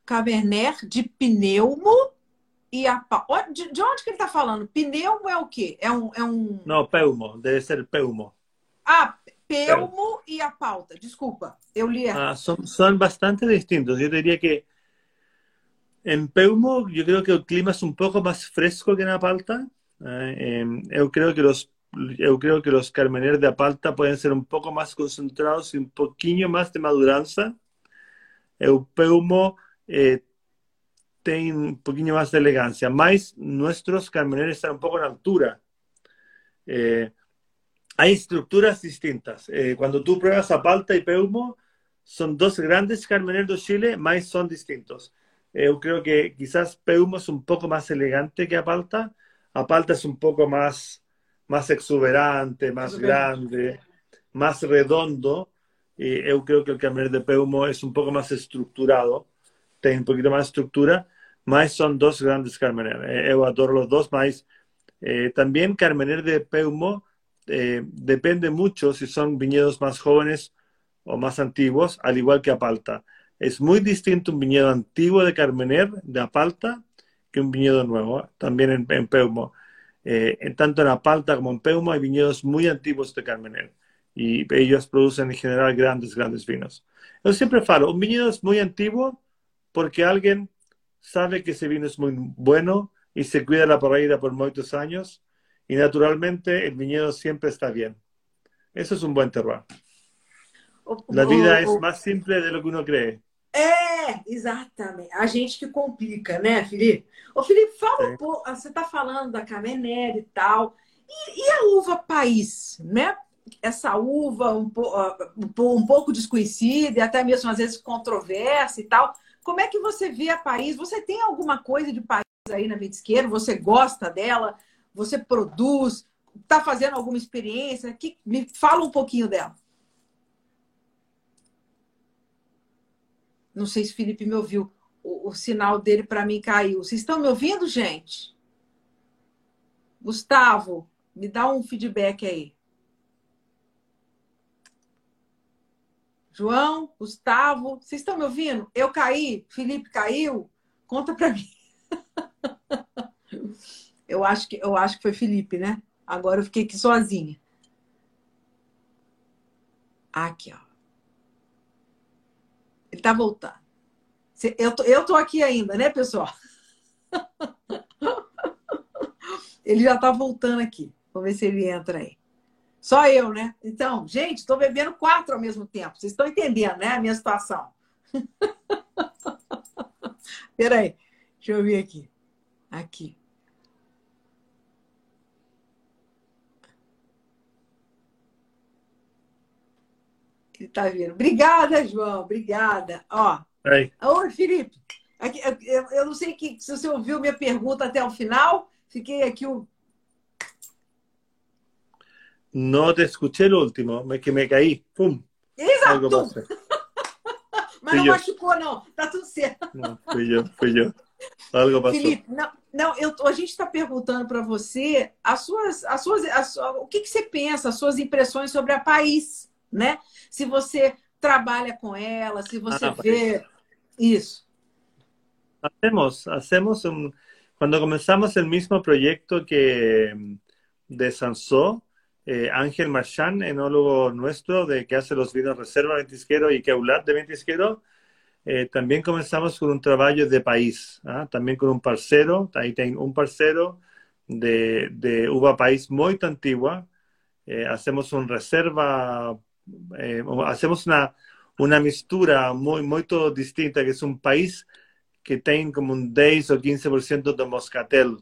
S1: Cabernet de pneumo e a de, de onde que ele está falando? Pneumo é o quê? É um, é um...
S2: Não, pelmo. Deve ser pelmo.
S1: Ah, pelmo e a pauta. Desculpa, eu li
S2: Ah, son, son bastante distintos. Eu diria que em Peumo, eu creo que o clima é um pouco mais fresco que na Palta. Eh, eu creo que los eu creo que los Carmener de Apalta pueden ser un poco más concentrados y un poquillo más de maduranza. el peumo eh, tiene un poquito más de elegancia, más nuestros carmeneros están un poco en altura. Eh, hay estructuras distintas. Eh, cuando tú pruebas Apalta y Peumo, son dos grandes carmeneros de Chile, más son distintos. yo creo que quizás Peumo es un poco más elegante que Apalta. Apalta es un poco más, más exuberante, más grande, más redondo. yo creo que el Carmener de Peumo es un poco más estructurado, tiene un poquito más estructura, más son dos grandes Carmener. yo adoro los dos, más eh, Carmener de Peumo eh, depende mucho si son viñedos más jóvenes o más antiguos, al igual que Apalta. Es muy distinto un viñedo antiguo de Carmener, de Apalta, que un viñedo nuevo, también en, Peumo. Eh, en tanto en Apalta como en Peumo hay viñedos muy antiguos de Carmener y ellos producen en general grandes, grandes vinos. Yo siempre falo, un viñedo es muy antiguo porque alguien sabe que ese vino es muy bueno y se cuida la parrilla por muchos años y naturalmente el viñedo siempre está bien. Eso es un buen terroir. La vida es más simple de lo que uno cree.
S1: É, exatamente. A gente que complica, né, Felipe? Ô, Felipe, fala um pouco. Você está falando da Cabernet e tal. E, e, a uva país, né? essa uva um, um pouco desconhecida e até mesmo às vezes controversa e tal. Como é que você vê a País? Você tem alguma coisa de País aí na Vitisqueira? Você gosta dela? Você produz? Está fazendo alguma experiência? Que, me fala um pouquinho dela. Não sei se o Felipe me ouviu. O, o sinal dele para mim caiu. Vocês estão me ouvindo, gente? Gustavo, me dá um feedback aí. João, Gustavo, vocês estão me ouvindo? Eu caí? Felipe caiu? Conta para mim. eu acho que eu acho que foi Felipe, né? Agora eu fiquei aqui sozinha. Aqui, ó. Ele tá voltando. Eu tô, eu tô aqui ainda, né, pessoal? Ele já tá voltando aqui. Vamos ver se ele entra aí. Só eu, né? Então, gente, estou bebendo quatro ao mesmo tempo. Vocês estão entendendo, né? A minha situação. Peraí, deixa eu ver aqui. Aqui. Ele tá vendo. Obrigada, João. Obrigada. Ó.
S2: Aí.
S1: Oi, Felipe. Aqui, eu, eu não sei que, se você ouviu minha pergunta até o final. Fiquei aqui o.
S2: No te escuché el último, me, que me caí. ¡Pum!
S1: Exato! Mas não
S2: eu.
S1: machucou, não. Tá tudo certo.
S2: Fui yo, fui yo. Algo pasó.
S1: Felipe, não, não eu, a gente está perguntando para você as suas, as suas, as o que, que você pensa, as suas impressões sobre a país, né? Se você trabalha com ela, se você
S2: Ah,
S1: vê isso.
S2: Hacemos, hacemos un, cuando comenzamos el mismo proyecto que mm, de Sansó, eh, Ángel Marchán, enólogo nuestro de que hace los vinos Reserva Ventisquero y Queulat de Ventisquero, eh, también comenzamos con un trabajo de país, ¿ah? también con un parcero, ahí tengo un parcero de, de uva país muy antigua, eh, hacemos un reserva, eh, hacemos una, una mistura muy, muy todo distinta, que es un país que tiene como un 10 o 15% de moscatel.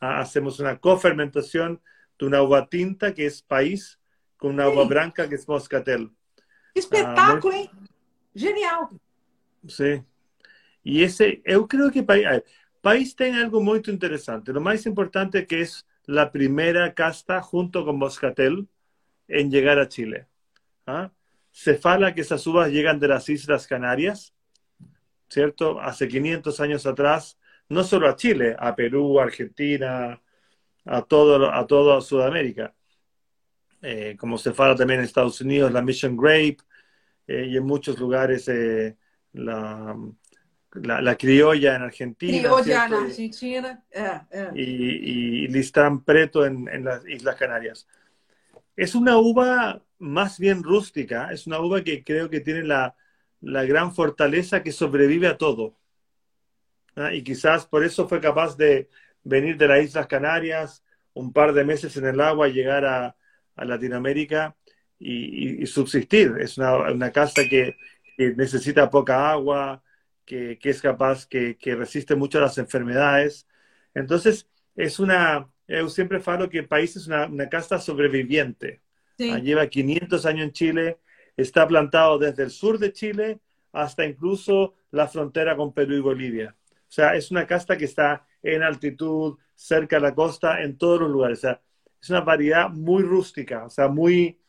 S2: Ah, Hacemos una cofermentación de una uva tinta, que es país, con una uva
S1: Sí.
S2: branca, que es moscatel.
S1: Espetáculo, hein? Genial.
S2: Sí. Y ese, yo creo que país, ah, país tiene algo muy interesante. Lo más importante que es la primera casta junto con Moscatel en llegar a Chile. ¿Ah? Se fala que esas uvas llegan de las Islas Canarias, ¿cierto? Hace 500 años atrás, no solo a Chile, a Perú, Argentina, a todo, a toda Sudamérica. Eh, como se fala también en Estados Unidos, la Mission Grape, eh, y en muchos lugares eh, la, la, la criolla en Argentina.
S1: Criolla na Argentina.
S2: Y, y Listán Preto en, en las Islas Canarias. Es una uva más bien rústica, es una uva que creo que tiene la, la gran fortaleza que sobrevive a todo. ¿ah? Y quizás por eso fue capaz de venir de las Islas Canarias, un par de meses en el agua, llegar a, a Latinoamérica y, subsistir. Es una, una casa que, que necesita poca agua, que, que es capaz, que, que resiste mucho a las enfermedades. Entonces, es una, yo siempre falo que el país es una, una casta sobreviviente. Ah, Lleva 500 años en Chile, está plantado desde el sur de Chile hasta incluso la frontera con Perú y Bolivia. O sea, es una casta que está en altitud, cerca de la costa, en todos los lugares. O sea, es una variedad muy rústica, o sea, muy,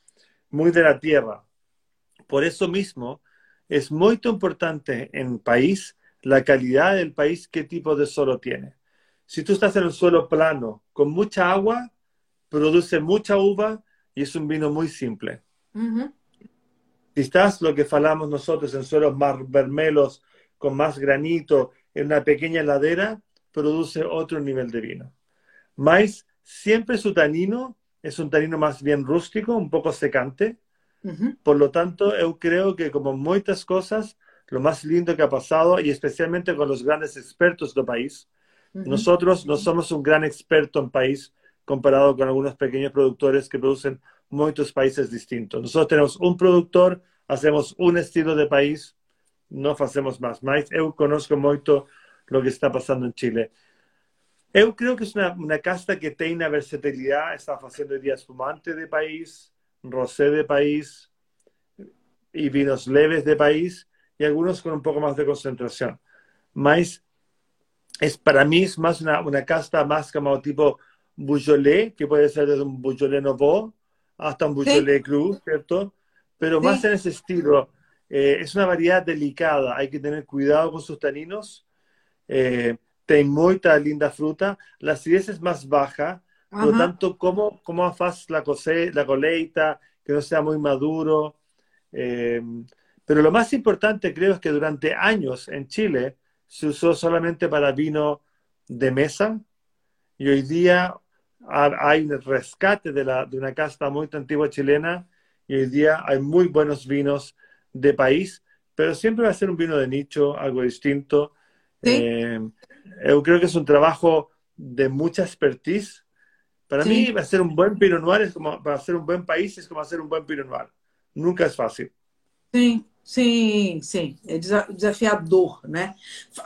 S2: muy de la tierra. Por eso mismo, es muy importante en país la calidad del país, qué tipo de suelo tiene. Si tú estás en un suelo plano, con mucha agua, produce mucha uva y es un vino muy simple. Si estás, lo que falamos nosotros, en suelos más vermelos, con más granito, en una pequeña ladera, produce otro nivel de vino. Mais, siempre su tanino es un tanino más bien rústico, un poco secante. Por lo tanto, yo creo que como muchas cosas, lo más lindo que ha pasado, y especialmente con los grandes expertos del país, nosotros no somos un gran experto en país comparado con algunos pequeños productores que producen muchos países distintos. Nosotros tenemos un productor, hacemos un estilo de país, no hacemos más. Mas yo conozco mucho lo que está pasando en Chile. Yo creo que es una, una casta que tiene una versatilidad, está haciendo hoy día espumante de país, rosé de país y vinos leves de país y algunos con un poco más de concentración. Mas es para mí es más una, una casta más como tipo Beaujolais, que puede ser desde un Beaujolais Nouveau hasta un Beaujolais Cru, ¿cierto? Pero
S1: Sí.
S2: más en ese estilo. Eh, es una variedad delicada, hay que tener cuidado con sus taninos. Eh, tiene mucha linda fruta, la acidez es más baja, por lo tanto, ¿cómo, cómo haces la, cose- la coleita, que no sea muy maduro? Eh, pero lo más importante creo es que durante años en Chile se usó solamente para vino de mesa y hoy día ha- hay un rescate de, la, de una casta muy antigua chilena y hoy día hay muy buenos vinos de país, pero siempre va a ser un vino de nicho, algo distinto.
S1: Sí.
S2: Eh, yo creo que es un trabajo de mucha expertise. Para
S1: Sí.
S2: mí, hacer un buen Pinot Noir es como, para hacer un buen país es como hacer un buen Pinot Noir. Nunca es fácil.
S1: Sim. Sim, sim, é desafiador, né?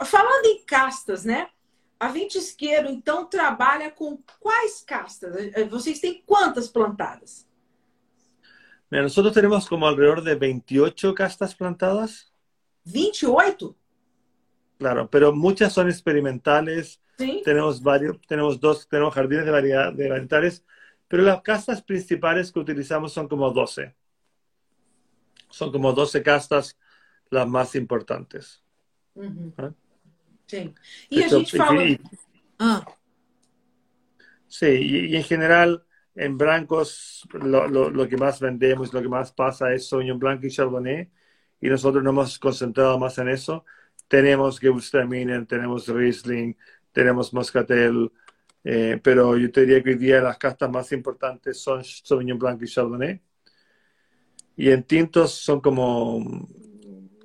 S1: Falando em castas, né? A Ventisqueiro, então, trabalha com quais castas? Vocês têm quantas plantadas?
S2: Mira, nosotros tenemos como alrededor de 28 castas plantadas.
S1: ¿28?
S2: Claro, pero muchas son experimentales.
S1: ¿Sí?
S2: Tenemos varios, tenemos dos, tenemos jardines de, variedad, de varietales, pero las castas principales que utilizamos son como 12. Son como 12 castas las más importantes.
S1: Uhum.
S2: ¿Ah?
S1: Sim. E a
S2: Então,
S1: gente fala. Ah,
S2: Sí, y, y en general en blancos lo, lo- lo que más vendemos, lo que más pasa es Sauvignon Blanc y Chardonnay, y nosotros nos hemos concentrado más en eso. Tenemos Gewürztraminer, tenemos Riesling, tenemos Moscatel, eh, pero yo te diría que hoy día las castas más importantes son Sauvignon Blanc y Chardonnay. Y en tintos son como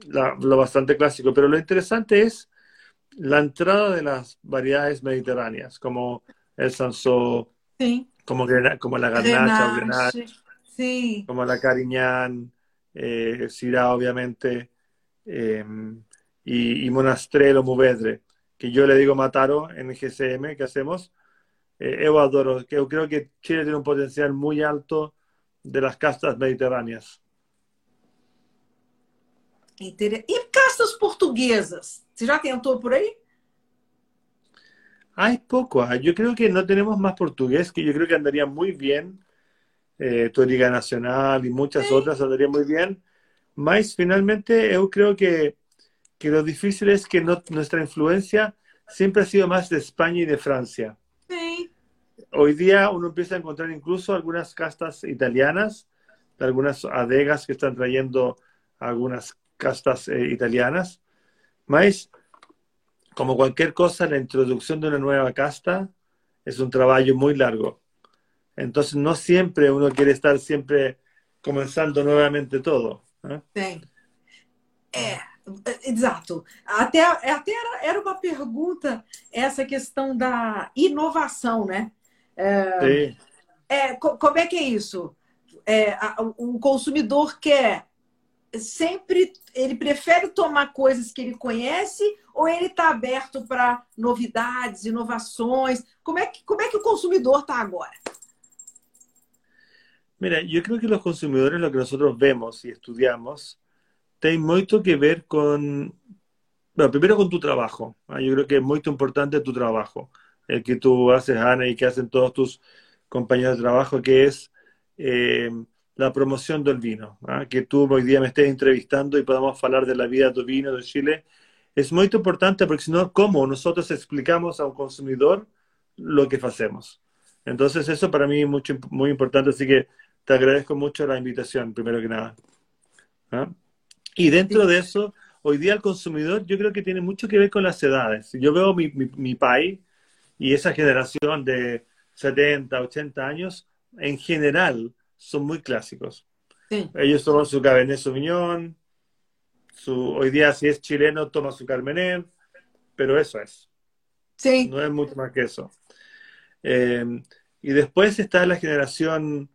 S2: la- lo bastante clásico, pero lo interesante es la entrada de las variedades mediterráneas, como el Sansó, como, la Garnacha Grenache, como la Cariñán, eh, Syrah, obviamente, eh, y, y Monastrell o Mourvedre, que yo le digo Mataro en el GCM que hacemos. Eh, eu adoro, que yo creo que Chile tiene un potencial muy alto de las castas mediterráneas.
S1: E castas portuguesas? Você já tentou por aí?
S2: Hay poco, ah, yo creo que no tenemos más portugués, que yo creo que andaría muy bien. Eh, Toriga Nacional y muchas
S1: Sí.
S2: otras andaría muy bien. Mas finalmente yo creo que, que lo difícil es que no- nuestra influencia siempre ha sido más de España y de Francia.
S1: Sim.
S2: Hoy día uno empieza a encontrar incluso algunas castas italianas, algunas adegas que están trayendo algunas castas eh, italianas. Mas, como cualquier cosa, la introducción de una nueva casta es un trabajo muy largo. Entonces, no siempre uno quiere estar siempre comenzando nuevamente todo. ¿eh?
S1: Tem. É, exato. Até, até era, era uma pergunta essa questão da inovação, né? É, co- como é que é isso? É, o consumidor quer sempre, ele prefere tomar coisas que ele conhece ou ele está aberto para novidades, inovações? Como é que, como é que o consumidor está agora?
S2: Mira, yo creo que los consumidores, lo que nosotros vemos y estudiamos, tiene mucho que ver con, bueno, primero con tu trabajo. ¿ah? Yo creo que es muy importante tu trabajo, el que tú haces, Ana, y que hacen todos tus compañeros de trabajo, que es eh, la promoción del vino. ¿ah? Que tú hoy día me estés entrevistando y podamos hablar de la vida de tu vino de Chile. Es muy importante porque si no, ¿cómo nosotros explicamos a un consumidor lo que hacemos? Entonces eso para mí es mucho, muy importante, así que te agradezco mucho la invitación, primero que nada. Y dentro de eso, hoy día el consumidor yo creo que tiene mucho que ver con las edades. Yo veo mi, mi, mi país y esa generación de 70, 80 años, en general, son muy clásicos.
S1: Sí.
S2: Ellos toman su Cabernet Sauvignon, su, hoy día si es chileno toma su Carmener, pero eso es. No es mucho más que eso. Eh, y después está la generación,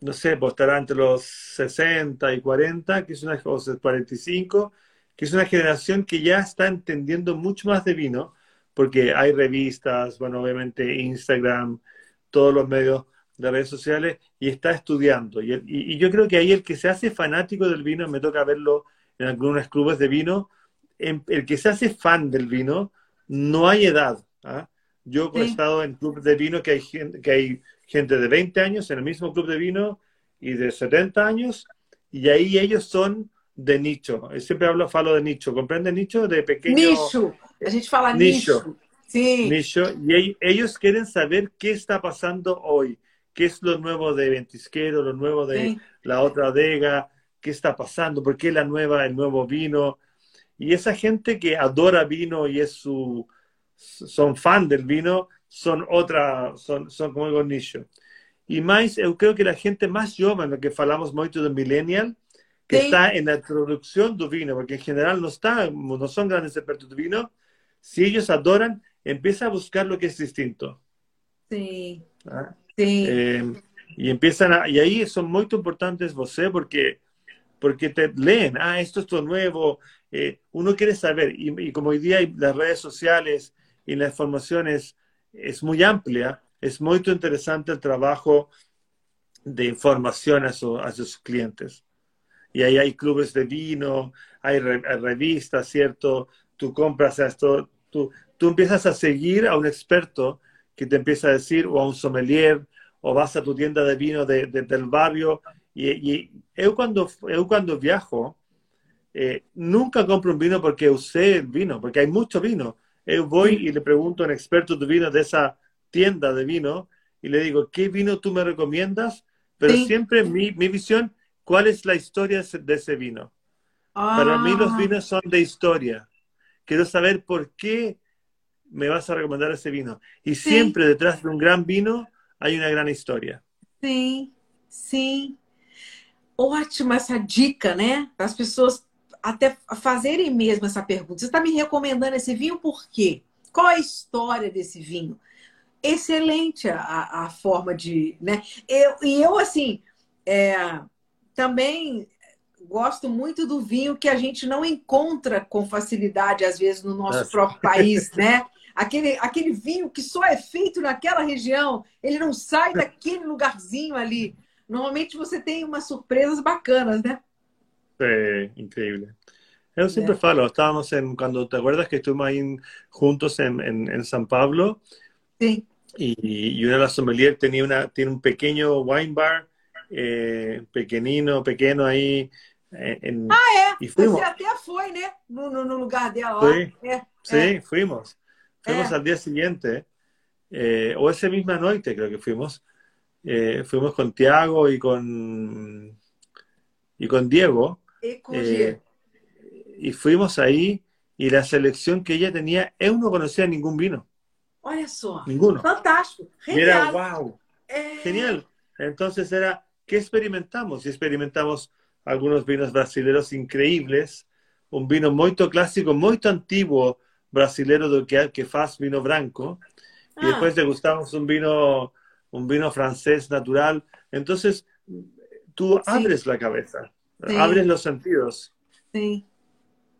S2: no sé, pues estará entre los 60 y 40, que es una, o 45, que es una generación que ya está entendiendo mucho más de vino, porque hay revistas, bueno, obviamente Instagram, todos los medios de redes sociales, y está estudiando. Y, yo creo que ahí el que se hace fanático del vino, me toca verlo en algunos clubes de vino, en- el que se hace fan del vino, no hay edad. ¿ah? Yo he
S1: Sí.
S2: estado en clubes de vino que hay, gente, que hay gente de 20 años en el mismo club de vino y de 70 años, y ahí ellos son de nicho. Eu Siempre hablo, falo de nicho. ¿Comprende nicho? De pequeño
S1: Nicho. A gente fala
S2: Nicho.
S1: nicho. Sim.
S2: nicho. Y ell- ellos quieren saber qué está pasando hoy. ¿Qué es lo nuevo de Ventisquero, lo nuevo de
S1: Sim.
S2: la otra adega? ¿Qué está pasando? ¿Por qué la nueva, el nuevo vino? Y esa gente que adora vino y es su, son fan del vino, son otra, son, son como digo, nicho. Y más, yo creo que la gente más joven, lo que falamos mucho de millennial, que
S1: Sí.
S2: está en la introducción del vino, porque en general no, está, no son grandes expertos de vino, si ellos adoran, empieza a buscar lo que es distinto.
S1: Sim.
S2: ¿ah?
S1: Sim.
S2: Eh, y empiezan a, y ahí son muy importantes vos, porque porque te leen, ah, esto es todo nuevo, eh, uno quiere saber, y, como hoy día las redes sociales y la información es, es muy amplia, es muy interesante el trabajo de información a, a sus clientes. Y ahí hay clubes de vino, hay, revistas, ¿cierto? Tú compras esto, tú, tú empiezas a seguir a un experto que te empieza a decir, o a un sommelier, o vas a tu tienda de vino de, del barrio. Y, y yo, cuando, yo cuando viajo, eh, nunca compro un vino porque usé el vino, porque hay mucho vino. Yo voy y le pregunto a un experto de vino de esa tienda de vino y le digo, ¿qué vino tú me recomiendas? Pero siempre mi, mi, visión, ¿cuál es la historia de ese vino? Para mí los ah. vinos son de historia. Quiero saber por qué me vas a recomendar ese vino. Y siempre detrás de un gran vino hay una gran história.
S1: Sim, sim. Ótima essa dica, né? Para as pessoas até fazerem mesmo essa pergunta. Você está me recomendando esse vinho por quê? Qual a história desse vinho? Excelente a, a forma de. Né? Eu, e eu, assim, é, também gosto muito do vinho que a gente não encontra com facilidade, às vezes, no nosso próprio país, né? aquele, aquele vinho que só é feito naquela região, ele não sai daquele lugarzinho ali. Normalmente você tem umas surpresas bacanas, né?
S2: Increíble. Yo siempre falo, estábamos en, cuando te acuerdas que estuvimos ahí juntos en, en, en San Pablo.
S1: Sí.
S2: Y, y una de las sommeliers tenía una, tiene un pequeño wine bar, eh, pequenino, pequeño ahí. Eh, en,
S1: ah, é. E fuimos. Você até foi, né? No, no, no lugar dela.
S2: Sí, é, fuimos. Fuimos eh. al día siguiente, eh, o ese misma noche creo que fuimos. Eh, fuimos con Tiago y con, y con Diego. Y fuimos ahí y la selección que ella tenía, él no conocía ningún vino.
S1: Olha só.
S2: Ninguno.
S1: Fantástico.
S2: Genial. era wow. Genial. Entonces era, ¿qué experimentamos? Y experimentamos algunos vinos brasileños increíbles, un vino muy clásico, muy antiguo, brasileiro que, que faz vino branco y después degustamos un vino, un vino francés natural. Entonces, tú abres la cabeza, abres los sentidos.
S1: Sí,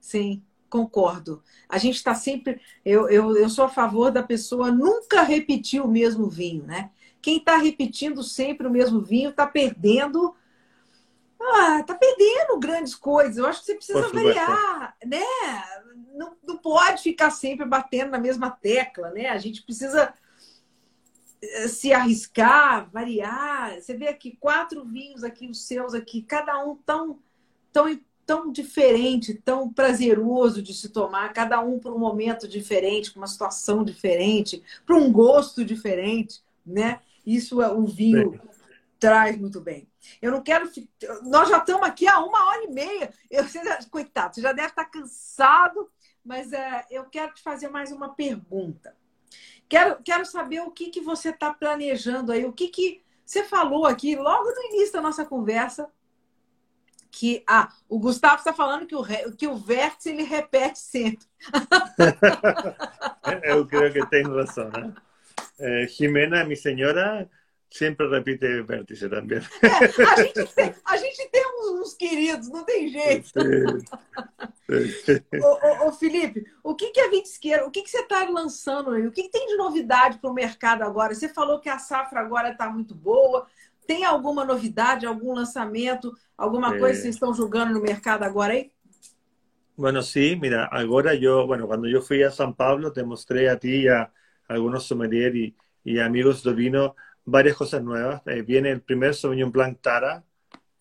S1: sí. Concordo. A gente está sempre. Eu, eu, eu sou a favor da pessoa nunca repetir o mesmo vinho, né? Quem está repetindo sempre o mesmo vinho está perdendo ah, tá perdendo grandes coisas. Eu acho que você precisa variar, né? Não, não pode ficar sempre batendo na mesma tecla, né? A gente precisa se arriscar, variar. Você vê aqui quatro vinhos aqui, os seus aqui, cada um tão, tão, tão diferente, tão prazeroso de se tomar, cada um para um momento diferente, para uma situação diferente, para um gosto diferente, né? Isso é o vinho traz muito bem. Eu não quero. Nós já estamos aqui há uma hora e meia. Eu, você, coitado, você já deve estar cansado, mas é, eu quero te fazer mais uma pergunta. Quero, quero saber o que, que você está planejando aí, o que, que você falou aqui logo no início da nossa conversa. Que ah, o Gustavo está falando que o, que o vértice ele repete sempre.
S2: eu creio que tem razão, né? Eh, Jimena, minha senhora, sempre repite vértice também.
S1: É, a, gente tem, a gente tem uns, queridos, não tem jeito. ô, ô, ô, Felipe, o que, que é Vitisqueira? O que, que você está lançando aí? O que, que tem de novidade para o mercado agora? Você falou que a safra agora está muito boa. Tem alguma novidade, algum lançamento, alguma coisa que vocês estão julgando no mercado agora aí?
S2: Bueno, sí, mira, ahora yo, bueno, cuando yo fui a San Pablo, te mostré a ti y a algunos sommeliers y amigos de vino varias cosas nuevas. Eh, viene el primer Sauvignon Blanc Tara,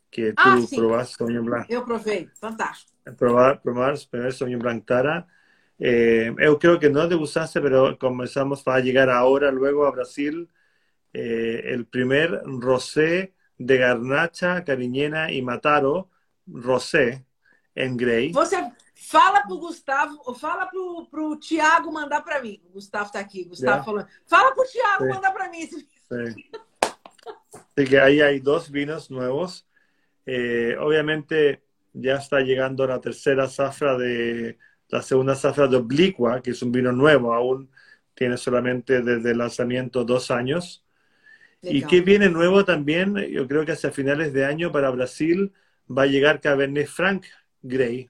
S2: que tú ah, sí. probaste Sauvignon Blanc.
S1: Yo probé, fantástico.
S2: Probar, probar el primer Sauvignon Blanc Tara. Eh, yo creo que no te gustaste, pero comenzamos a llegar ahora, luego a Brasil, eh, el primer rosé de Garnacha, Cariñena y Mataro, rosé, en grey.
S1: Você fala pro Gustavo, fala pro, pro Tiago mandar para mim. O Gustavo tá aqui, Gustavo yeah. falando. Fala pro Tiago mandar para mí.
S2: Sí. Así que ahí hay dos vinos nuevos. Eh, obviamente ya está llegando la tercera zafra de la segunda zafra de Oblicua, que es un vino nuevo, aún tiene solamente desde el lanzamiento dos años. Y que viene nuevo también, yo creo que hacia finales de año para Brasil, va a llegar Cabernet Franc Grey.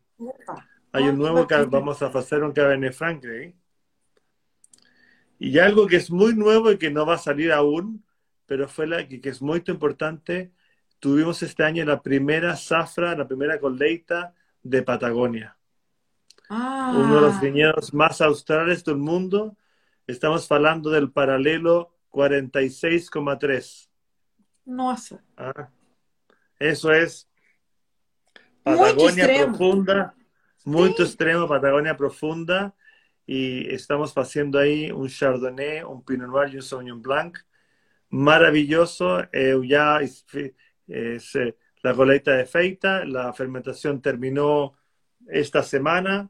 S2: Hay un nuevo que vamos a hacer un Cabernet Franc Grey. Y algo que es muy nuevo y que no va a salir aún, pero fue la que, es muy importante, tuvimos este año la primera zafra, la primera coleita de Patagonia. Uno de los ah. viñedos más australes del mundo. Estamos hablando del paralelo 46,3.
S1: Nossa.
S2: Ah, eso es Patagonia profunda, muy extremo, Patagonia profunda. Y estamos haciendo ahí un Chardonnay, un Pinot Noir y un Sauvignon Blanc. Maravilloso. Eh, ya la colecta de feita, la fermentación terminó esta semana.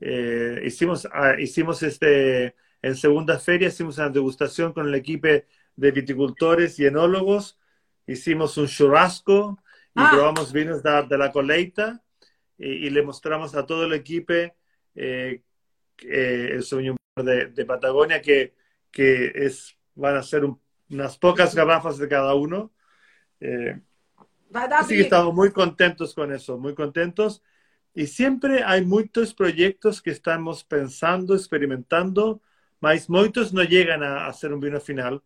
S2: Eh, hicimos, ah, hicimos este, en segunda feria, hicimos una degustación con el equipo de viticultores y enólogos. Hicimos un churrasco y ah. probamos vinos de, la colecta y, le mostramos a todo el equipo eh, eh, el sueño de, de, Patagonia que, que es, van a ser unas pocas garrafas de cada uno. Eh, así que estamos muy contentos con eso, muy contentos. Y siempre hay muchos proyectos que estamos pensando, experimentando, mas muchos no llegan a hacer un vino final,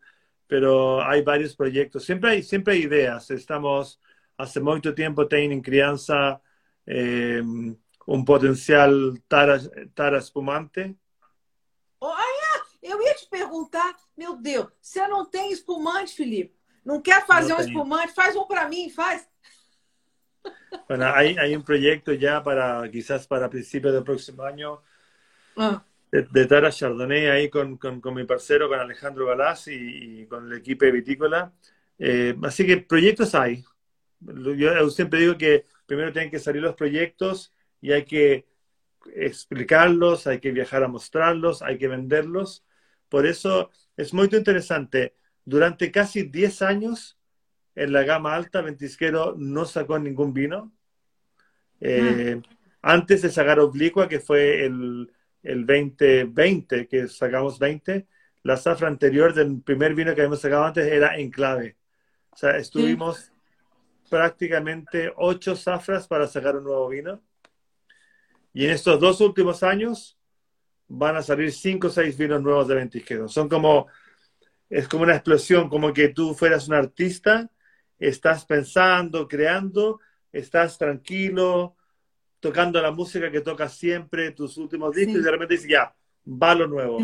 S2: pero hay varios proyectos. Siempre hay, siempre hay ideas. Estamos hace mucho tiempo teniendo crianza eh, um potencial tara, tara espumante.
S1: Olha, eu ia te perguntar, meu Deus, você não tem espumante, Felipe? Não quer fazer não um espumante? Faz um para mim, faz.
S2: Bueno, hay, hay, un proyecto ya para, quizás para principios del próximo año, ah. de, de, Tara Chardonnay ahí con, con, con, mi parcero, con Alejandro Galás y, y con el equipo vitícola. Eh, así que proyectos hay. Yo siempre digo que primero tienen que salir los proyectos y hay que explicarlos, hay que viajar a mostrarlos, hay que venderlos. Por eso es muy interesante. Durante casi 10 años en la gama alta, Ventisquero no sacó ningún vino. Eh, ah. Antes de sacar Oblicua, que fue el, el 2020, que sacamos 20, la zafra anterior del primer vino que habíamos sacado antes era Enclave. O sea, estuvimos prácticamente ocho zafras para sacar un nuevo vino. Y en estos dos últimos años van a salir cinco o seis vinos nuevos de Ventisquero. Son como, es como una explosión, como que tú fueras un artista estás pensando, creando, estás tranquilo, tocando la música que tocas siempre, tus últimos discos, y de repente dices, ya, va lo nuevo.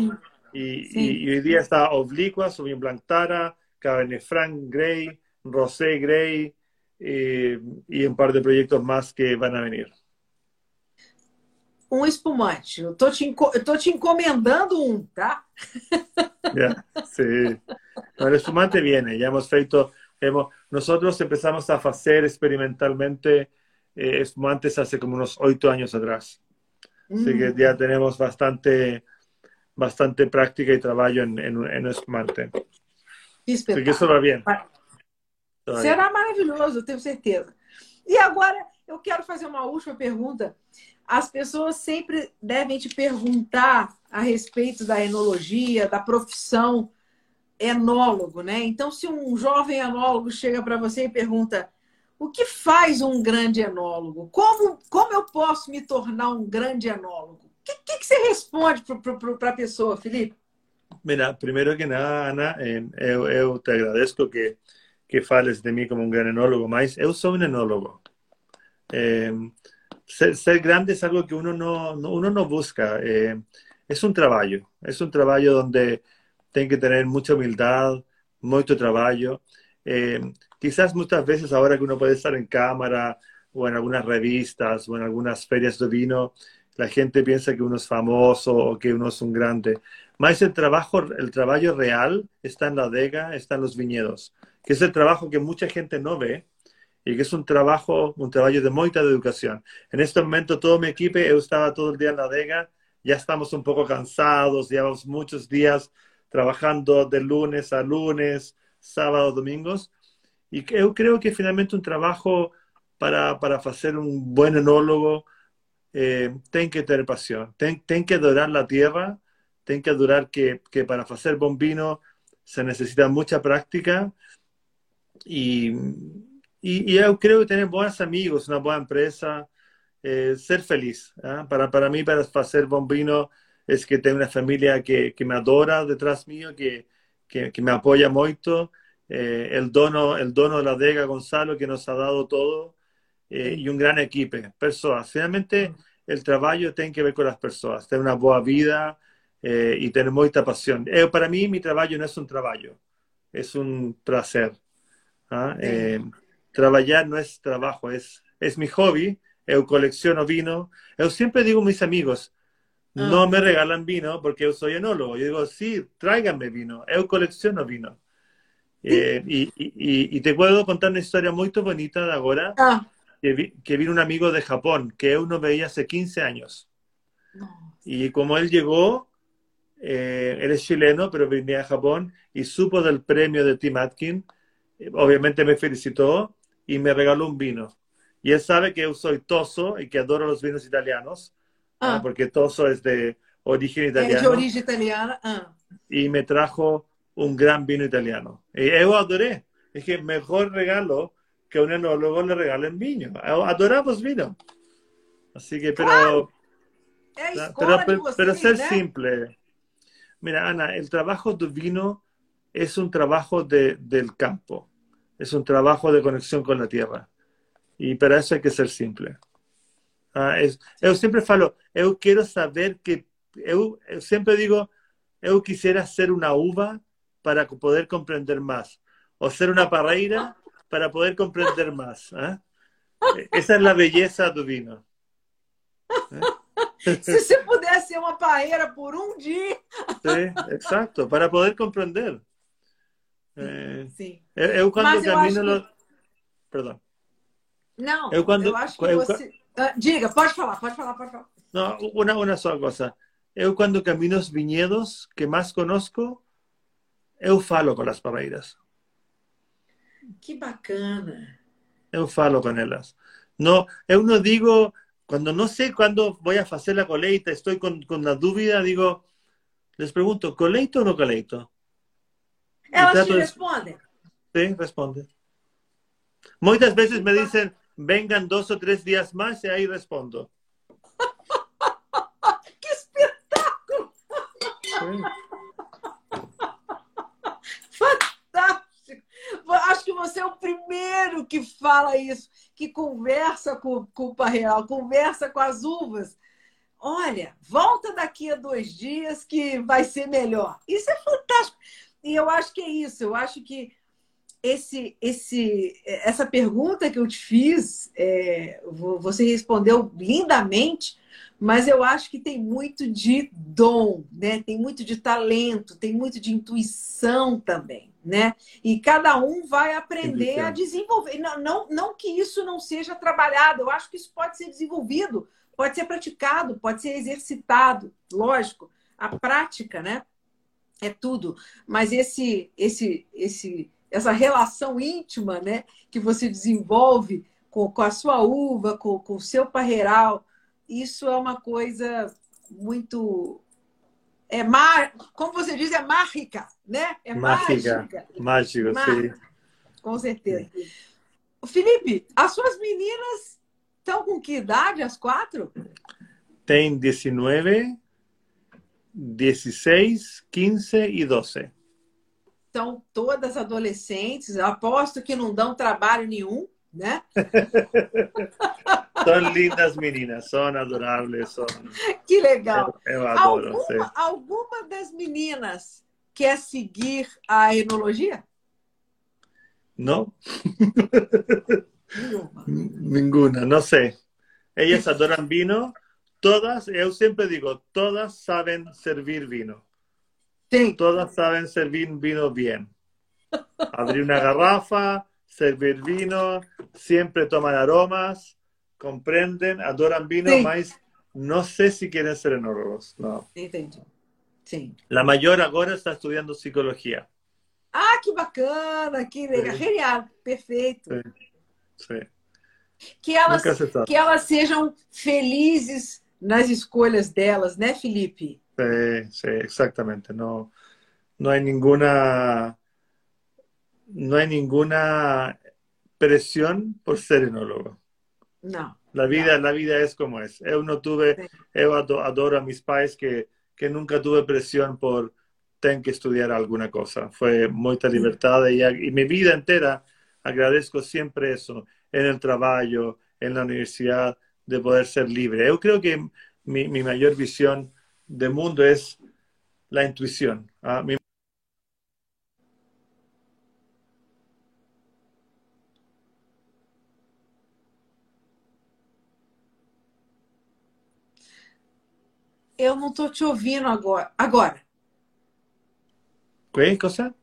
S2: Y, hoy día está Oblicua, Sauvignon Blanc Tara, Cabernet Franc Grey, Rosé Grey, eh, y un par de proyectos más que van a venir.
S1: Um espumante. Eu tô te, eu tô te encomendando um, tá?
S2: Sí. el espumante viene. Ya hemos feito nosotros empezamos a hacer experimentalmente eh, espumantes hace como unos ocho años atrás. Así que ya mm. tenemos bastante, bastante práctica y trabajo en, en, en espumante. Así que eso va bien.
S1: Será maravilhoso, tenho certeza. E agora eu quero fazer uma última pergunta. As pessoas sempre devem te perguntar a respeito da enologia, da profissão enólogo, né? Então, se um jovem enólogo chega para você e pergunta o que faz um grande enólogo? Como, como eu posso me tornar um grande enólogo? O que, que, que, você responde para a pessoa, Felipe?
S2: Mira, primeiro que nada, Ana, eu, eu te agradeço que, que fales de mim como um grande enólogo, mas eu sou um enólogo. Eh, ser, grande es algo que uno no, uno no busca. Eh, es un trabajo, es un trabajo donde tienen que tener mucha humildad, mucho trabajo. Eh, quizás muchas veces ahora que uno puede estar en cámara o en algunas revistas o en algunas ferias de vino, la gente piensa que uno es famoso o que uno es un grande. Más el trabajo, el trabajo real está en la adega, está en los viñedos, que es el trabajo que mucha gente no ve y que es un trabajo, un trabajo de mucha educación. En este momento todo mi equipo, yo estaba todo el día en la adega, ya estamos un poco cansados, llevamos muchos días trabajando de lunes a lunes, sábado, domingos. Y yo creo que finalmente un trabajo para, para hacer un buen enólogo eh, tiene que tener pasión, tiene que adorar la tierra, tiene que adorar que, que para hacer buen se necesita mucha práctica y, e, e eu creio que ter bons amigos, uma boa empresa, eh, ser feliz. ¿eh? Para, para mí, para hacer buen vino, es que tengo una familia que, que me adora detrás mío, que, que, que me apoya mucho. Eh, el, dono, el dono de la Dega, Gonzalo, que nos ha dado todo, eh, y un gran equipo, personas. Finalmente, el trabajo tiene que ver con las personas, tener una buena vida eh, y tener mucha pasión. Eh, para mí, mi trabajo no es un trabajo, es un placer. ¿ah? Eh, trabajar no es trabajo, es, es mi hobby. Eu colecciono vino. Eu siempre digo a mis amigos,
S1: Ah.
S2: no me regalan vino porque yo soy enólogo. Yo digo, sí, tráiganme vino. Eu colecciono vino. Eh, y, y, y te puedo contar una historia muy bonita de ahora,
S1: Ah,
S2: que, vi- que vino un amigo de Japón, que eu no veía hace 15 años. Y como él llegó, eh, él es chileno, pero venía de Japón y supo del premio de Tim Atkin, eh, obviamente me felicitó y me regaló un vino. Y él sabe que yo soy toso y que adoro los vinos italianos,
S1: Ah,
S2: ¿no? porque toso es de origen
S1: é de
S2: italiano,
S1: origem italiana. Ah.
S2: y me trajo un gran vino italiano. Y yo adoré. Es que mejor regalo que un enólogo le regalen vino. Adoramos vino. Así que, pero...
S1: A
S2: Claro, Pero,
S1: de vocês,
S2: pero ser
S1: né?
S2: simple. Mira, Ana, el trabajo del vino es un trabajo de, del campo, es un trabajo de conexión con la tierra. Y para eso hay que ser simple. Ah, es, yo siempre falo, yo quiero saber que, yo, yo siempre digo, yo quisiera ser una uva para poder comprender más, o ser una parreira para poder comprender más. ¿ah? Esa es la belleza del vino.
S1: Se você pudesse ser uma paeira por um dia.
S2: Sí, exacto, para poder comprender. Eh,
S1: Sim.
S2: eu, eu quando
S1: Mas eu
S2: camino...
S1: acho
S2: lo- Perdão.
S1: Não,
S2: Eu quando-
S1: eu acho que
S2: eu-
S1: você. Ah, diga, pode falar, pode falar, pode falar.
S2: No, una, una sola cosa. Eu cuando camino os viñedos que más conozco, eu falo con las parreiras.
S1: Que bacana.
S2: Eu falo con ellas. No, eu no digo, cuando no sé cuándo voy a hacer la coleita, estoy con, con la dúvida, digo, les pregunto, ¿coleito o no coleito?
S1: Elas te
S2: de-
S1: respondem.
S2: Sí, responde. Muchas veces me dicen, vengan dos o tres días más y ahí respondo.
S1: Que espetáculo! Fantástico! Acho que você é o primeiro que fala isso, que conversa com, com o Parreal, conversa com as uvas. Olha, volta daqui a dois dias que vai ser melhor. Isso é fantástico. E eu acho que é isso. Eu acho que esse, esse, essa pergunta que eu te fiz, é, vo- você respondeu lindamente, mas eu acho que tem muito de dom, né? Tem muito de talento, tem muito de intuição também, né? E cada um vai aprender a desenvolver. Não, não, não que isso não seja trabalhado, eu acho que isso pode ser desenvolvido, pode ser praticado, pode ser exercitado, lógico. A prática, né? É tudo. Mas esse, esse, esse, essa relação íntima, né? Que você desenvolve com, com a sua uva, com, com o seu parreiral, isso é uma coisa muito é mar, como você diz, é mágica, né? É
S2: Mágica.
S1: mágica,
S2: Mágico, sí.
S1: com certeza. Felipe, as suas meninas estão com que idade, as quatro?
S2: Ten 19, 16, 15 y 12.
S1: São todas adolescentes, eu aposto que não dão trabalho nenhum, né?
S2: Son lindas meninas, son adorables, son...
S1: Que legal.
S2: Eu, eu adoro.
S1: Alguma, alguma das meninas quer seguir a enologia?
S2: ¿No?
S1: Nenhuma.
S2: Ninguna, no sé. Ellas adoran vino. Todas, yo siempre digo, todas saben servir vino.
S1: Tem.
S2: Todas saben servir vino bien. Abrir una garrafa, servir vino, siempre toman aromas, comprenden, adoran vino,
S1: Sí.
S2: mas no sé si quieren ser enólogos. No.
S1: Entendi. Sim.
S2: La mayor ahora está estudiando psicología.
S1: Ah, que bacana, que legal. Genial, perfeito.
S2: Sí. Sí.
S1: Que elas, que elas sejam felizes nas escolhas delas, né, Felipe?
S2: Sí, sí, exactamente. No, no hay ninguna, no hay ninguna presión por ser enólogo.
S1: Não.
S2: La vida, la vida es como es. Yo no tuve, yo adoro a mis pais que, que nunca tuve presión por tener que estudiar alguna cosa. Fue mucha libertad y, y mi vida entera agradezco siempre eso, en el trabajo, en la universidad, de poder ser libre. Yo creo que mi, mi mayor visión del mundo es la intuición. ¿ah? Mi
S1: Eu não estou te ouvindo agora. Agora.
S2: Que coisa?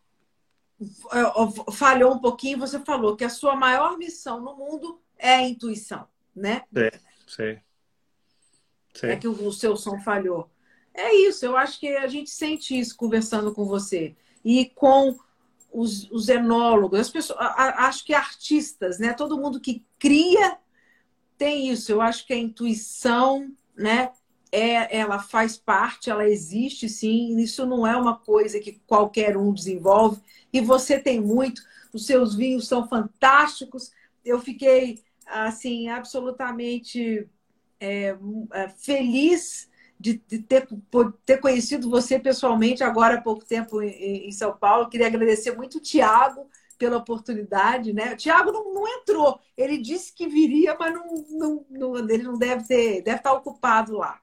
S1: Falhou um pouquinho, você falou que a sua maior missão no mundo é a intuição, né?
S2: É,
S1: É que o seu som falhou. É isso, eu acho que a gente sente isso conversando com você. E com os, os enólogos, as pessoas, acho que artistas, né? Todo mundo que cria tem isso. Eu acho que a intuição, né? é, ela faz parte, ela existe sim. Isso não é uma coisa que qualquer um desenvolve. E você tem muito. Os seus vinhos são fantásticos. Eu fiquei assim absolutamente é, é feliz de, ter, ter conhecido você pessoalmente agora há pouco tempo em, São Paulo. Queria agradecer muito o Tiago pela oportunidade, né? O Tiago não, não, entrou. Ele disse que viria, mas não, não, não, ele não deve ter, deve estar ocupado lá.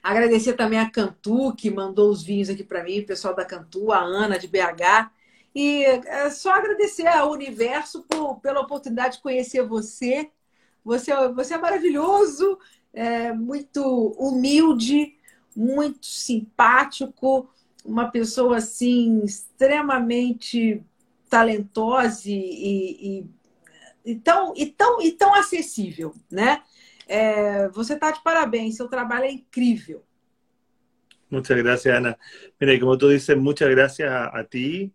S1: Agradecer também a Cantu, que mandou os vinhos aqui para mim, o pessoal da Cantu, a Ana de BH. E é só agradecer ao universo por, pela oportunidade de conhecer você. Você, você é maravilhoso, é muito humilde, muito simpático, uma pessoa assim extremamente talentosa e, e, e, tão, e, tão, e tão acessível, né? É, você está de parabéns, seu trabalho é incrível.
S2: Muchas gracias, Ana. Mira, como tú dices, muchas gracias a, a ti,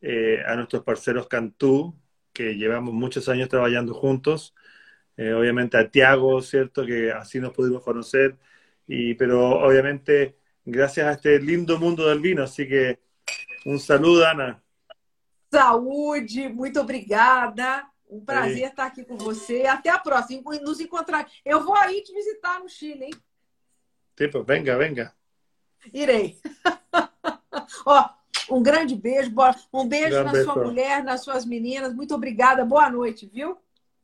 S2: eh, a nuestros parceros Cantú, que llevamos muchos años trabajando juntos, eh, obviamente a Tiago, ¿cierto? Que así nos pudimos conocer, y, pero obviamente gracias a este lindo mundo del vino, así que un saludo, Ana.
S1: Saúde, muito obrigada. Um prazer Ei. estar aqui com você. Até a próxima. Nos encontrar. Eu vou aí te visitar no Chile, hein?
S2: Tipo, venga, venga.
S1: Irei. Ó, um grande beijo. Um beijo na sua mulher, nas suas meninas. Muito obrigada. Boa noite, viu?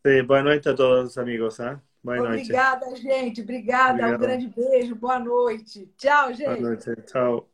S2: Sim, boa noite a todos, amigos. Hein? Boa
S1: Obrigada,
S2: noite.
S1: gente. Obrigada. Um grande beijo. Boa noite. Tchau, gente.
S2: Boa noite. Tchau.